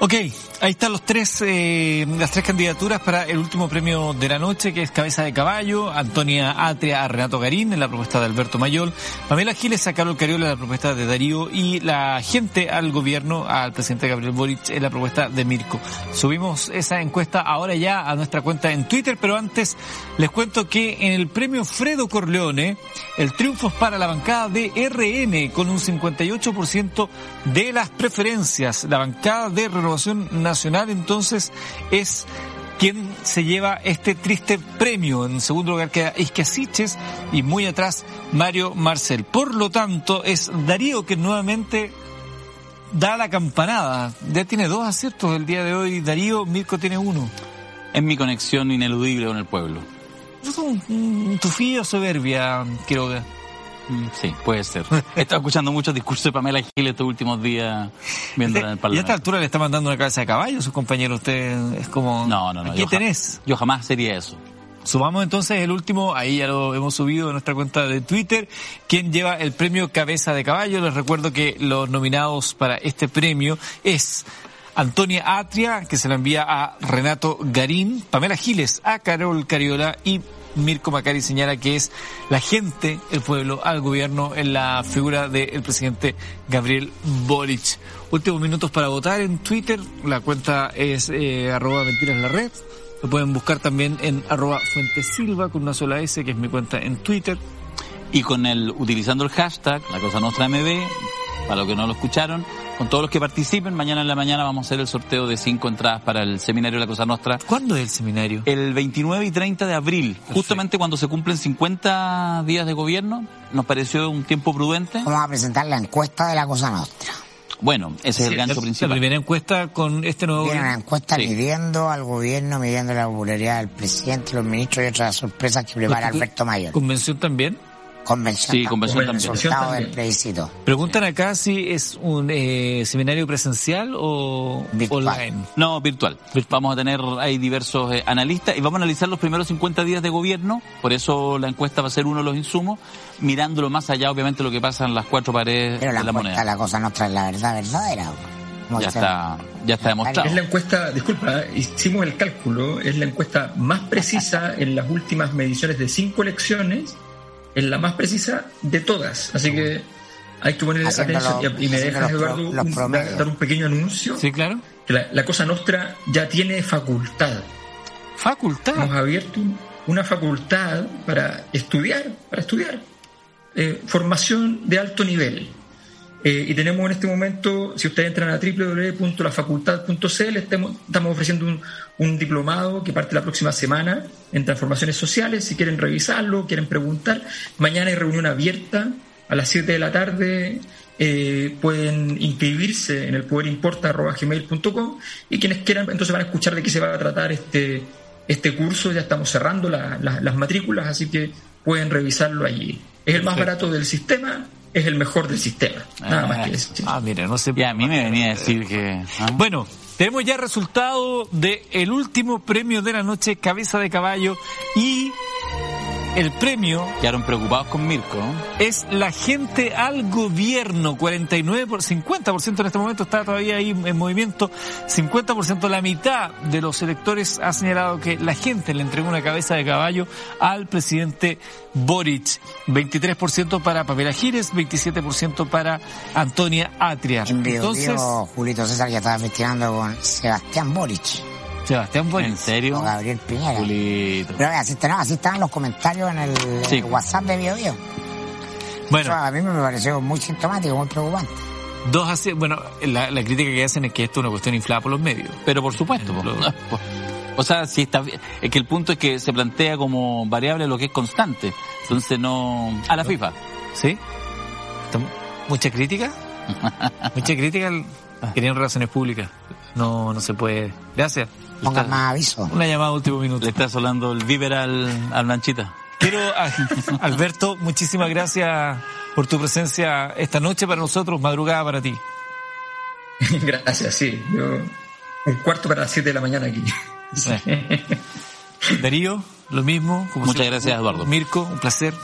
Ok, Ahí están los tres, eh, las tres candidaturas para el último premio de la noche, que es Cabeza de Caballo, Antonia Atria a Renato Garín en la propuesta de Alberto Mayol, Pamela Giles a Carlos Cariola en la propuesta de Darío y la gente al gobierno, al presidente Gabriel Boric en la propuesta de Mirko. Subimos esa encuesta ahora ya a nuestra cuenta en Twitter, pero antes les cuento que en el premio Fredo Corleone, el triunfo es para la bancada de RN con un 58% de las preferencias. La bancada de Renovación Nacional Nacional entonces es quien se lleva este triste premio. En segundo lugar queda Isquiasiches y muy atrás Mario Marcel. Por lo tanto, es Darío que nuevamente da la campanada. Ya tiene dos aciertos el día de hoy. Darío, Mirko tiene uno. Es mi conexión ineludible con el pueblo. Es un, un tufillo soberbia, Quiroga. Mm, sí, puede ser. [laughs] He estado escuchando muchos discursos de Pamela Gil estos últimos días viéndola en el Parlamento. Y a esta altura le está mandando una cabeza de caballo a sus compañeros. Usted es como... No, no, no. ¿Qué tenés? yo jamás sería eso. Sumamos entonces el último, ahí ya lo hemos subido en nuestra cuenta de Twitter, quien lleva el premio Cabeza de Caballo. Les recuerdo que los nominados para este premio es Antonia Atria, que se la envía a Renato Garín, Pamela Giles a Carol Cariola y Mirko Macari señala que es la gente, el pueblo, al gobierno en la figura del presidente Gabriel Boric. Últimos minutos para votar en Twitter, la cuenta es eh, arroba mentiras la red. Lo pueden buscar también en arroba fuentesilva con una sola S, que es mi cuenta en Twitter. Y con el, utilizando el hashtag, la cosa nuestra MB, para los que no lo escucharon, con todos los que participen. Mañana en la mañana vamos a hacer el sorteo de cinco entradas para el seminario de la Cosa Nostra. ¿Cuándo es el seminario? El 29 y 30 de abril, justamente cuando se cumplen 50 días de gobierno, nos pareció un tiempo prudente. Vamos a presentar la encuesta de la Cosa Nostra. Bueno, ese es el gancho La principal. primera encuesta con este nuevo Viene una encuesta Sí. midiendo al gobierno, midiendo la popularidad del presidente, los ministros y otras sorpresas que prepara Alberto Mayor. convención también. Convención. Sí, también, convención también. resultado También. del plebiscito. Preguntan acá si es un eh, seminario presencial o Virtual. online. No, virtual. Vamos a tener ahí diversos eh, analistas y vamos a analizar los primeros 50 días de gobierno, por eso la encuesta va a ser uno de los insumos, mirándolo más allá, obviamente, lo que pasa en las cuatro paredes Pero la de la encuesta moneda. la Cosa Nostra es la verdad verdadera. Ya está, ya está demostrado. Es la encuesta, disculpa, hicimos el cálculo, es la encuesta más precisa en las últimas mediciones de cinco elecciones, es la más precisa de todas. Así que hay que Haciendo atención. Y, me dejas, pro- Eduardo, un- dar un pequeño anuncio. Sí, claro. Que la, la Cosa Nostra ya tiene facultad. Facultad. Hemos abierto un- una facultad para estudiar, para estudiar. Eh, formación de alto nivel. Eh, y tenemos en este momento, si ustedes entran a www.lafacultad.cl, estamos, estamos ofreciendo un, un diplomado que parte la próxima semana en transformaciones sociales. Si quieren revisarlo, quieren preguntar, mañana hay reunión abierta a las 7 de la tarde. eh, pueden inscribirse en el poderimporta.gmail.com y quienes quieran entonces van a escuchar de qué se va a tratar este, este curso. Ya estamos cerrando la- la- las matrículas, así que pueden revisarlo allí. Es el más barato del sistema, es el mejor del sistema. Nada más que decir. Ah, mira, no sé. Ya, a mí me venía a decir que... ¿ah? Bueno, tenemos ya resultado de el último premio de la noche, cabeza de caballo, y el premio Quedaron preocupados con Mirko. ¿no? es la gente al gobierno, 49 por 50% en este momento está todavía ahí en movimiento, 50% la mitad de los electores ha señalado que la gente le entregó una cabeza de caballo al presidente Boric, 23% para Pamela Gires, 27% para Antonia Atria. Entonces, Julito César ya estaba investigando con Sebastián Boric Sebastián Boric. ¿En serio? o Gabriel Piñera. Pero así, está- no, así estaban los comentarios en el, en Sí. el WhatsApp de Bio Bio. Bueno, Eso a mí me pareció muy sintomático, muy preocupante. dos así, bueno, la, la crítica que hacen es que esto es una cuestión inflada por los medios. Pero por supuesto. po. Lo- [laughs] O sea, si está bien. Es que el punto es que se plantea como variable lo que es constante. Entonces no... A la FIFA. ¿Sí? ¿Está- ¿Mucha crítica? [laughs] Mucha crítica querían relaciones públicas. No, no se puede. Gracias. Pongan más aviso. Una llamada de último minuto. Le está solando el víver al, al Blanchita. Quiero, a- [laughs] Alberto, muchísimas gracias por tu presencia esta noche para nosotros, madrugada para ti. [laughs] Gracias, sí. Yo, un cuarto para las 7 de la mañana aquí. Darío, lo mismo. como Muchas siempre. gracias, Eduardo. Mirko, un placer.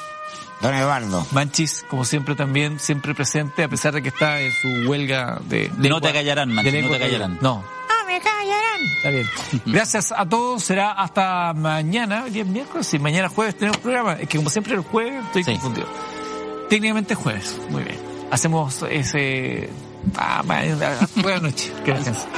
Don Eduardo. Manchis, como siempre también, siempre presente, a pesar de que está en su huelga de... No lengua- te callarán, Manchis, de no te callarán. No. No me callarán. Está bien. Gracias a todos, será hasta mañana, hoy es miércoles, y mañana jueves tenemos programa. Es que como siempre el jueves estoy Sí. confundido. Técnicamente es jueves, muy bien. Hacemos ese... Ah, ma- buenas noches. Que [laughs] descansen.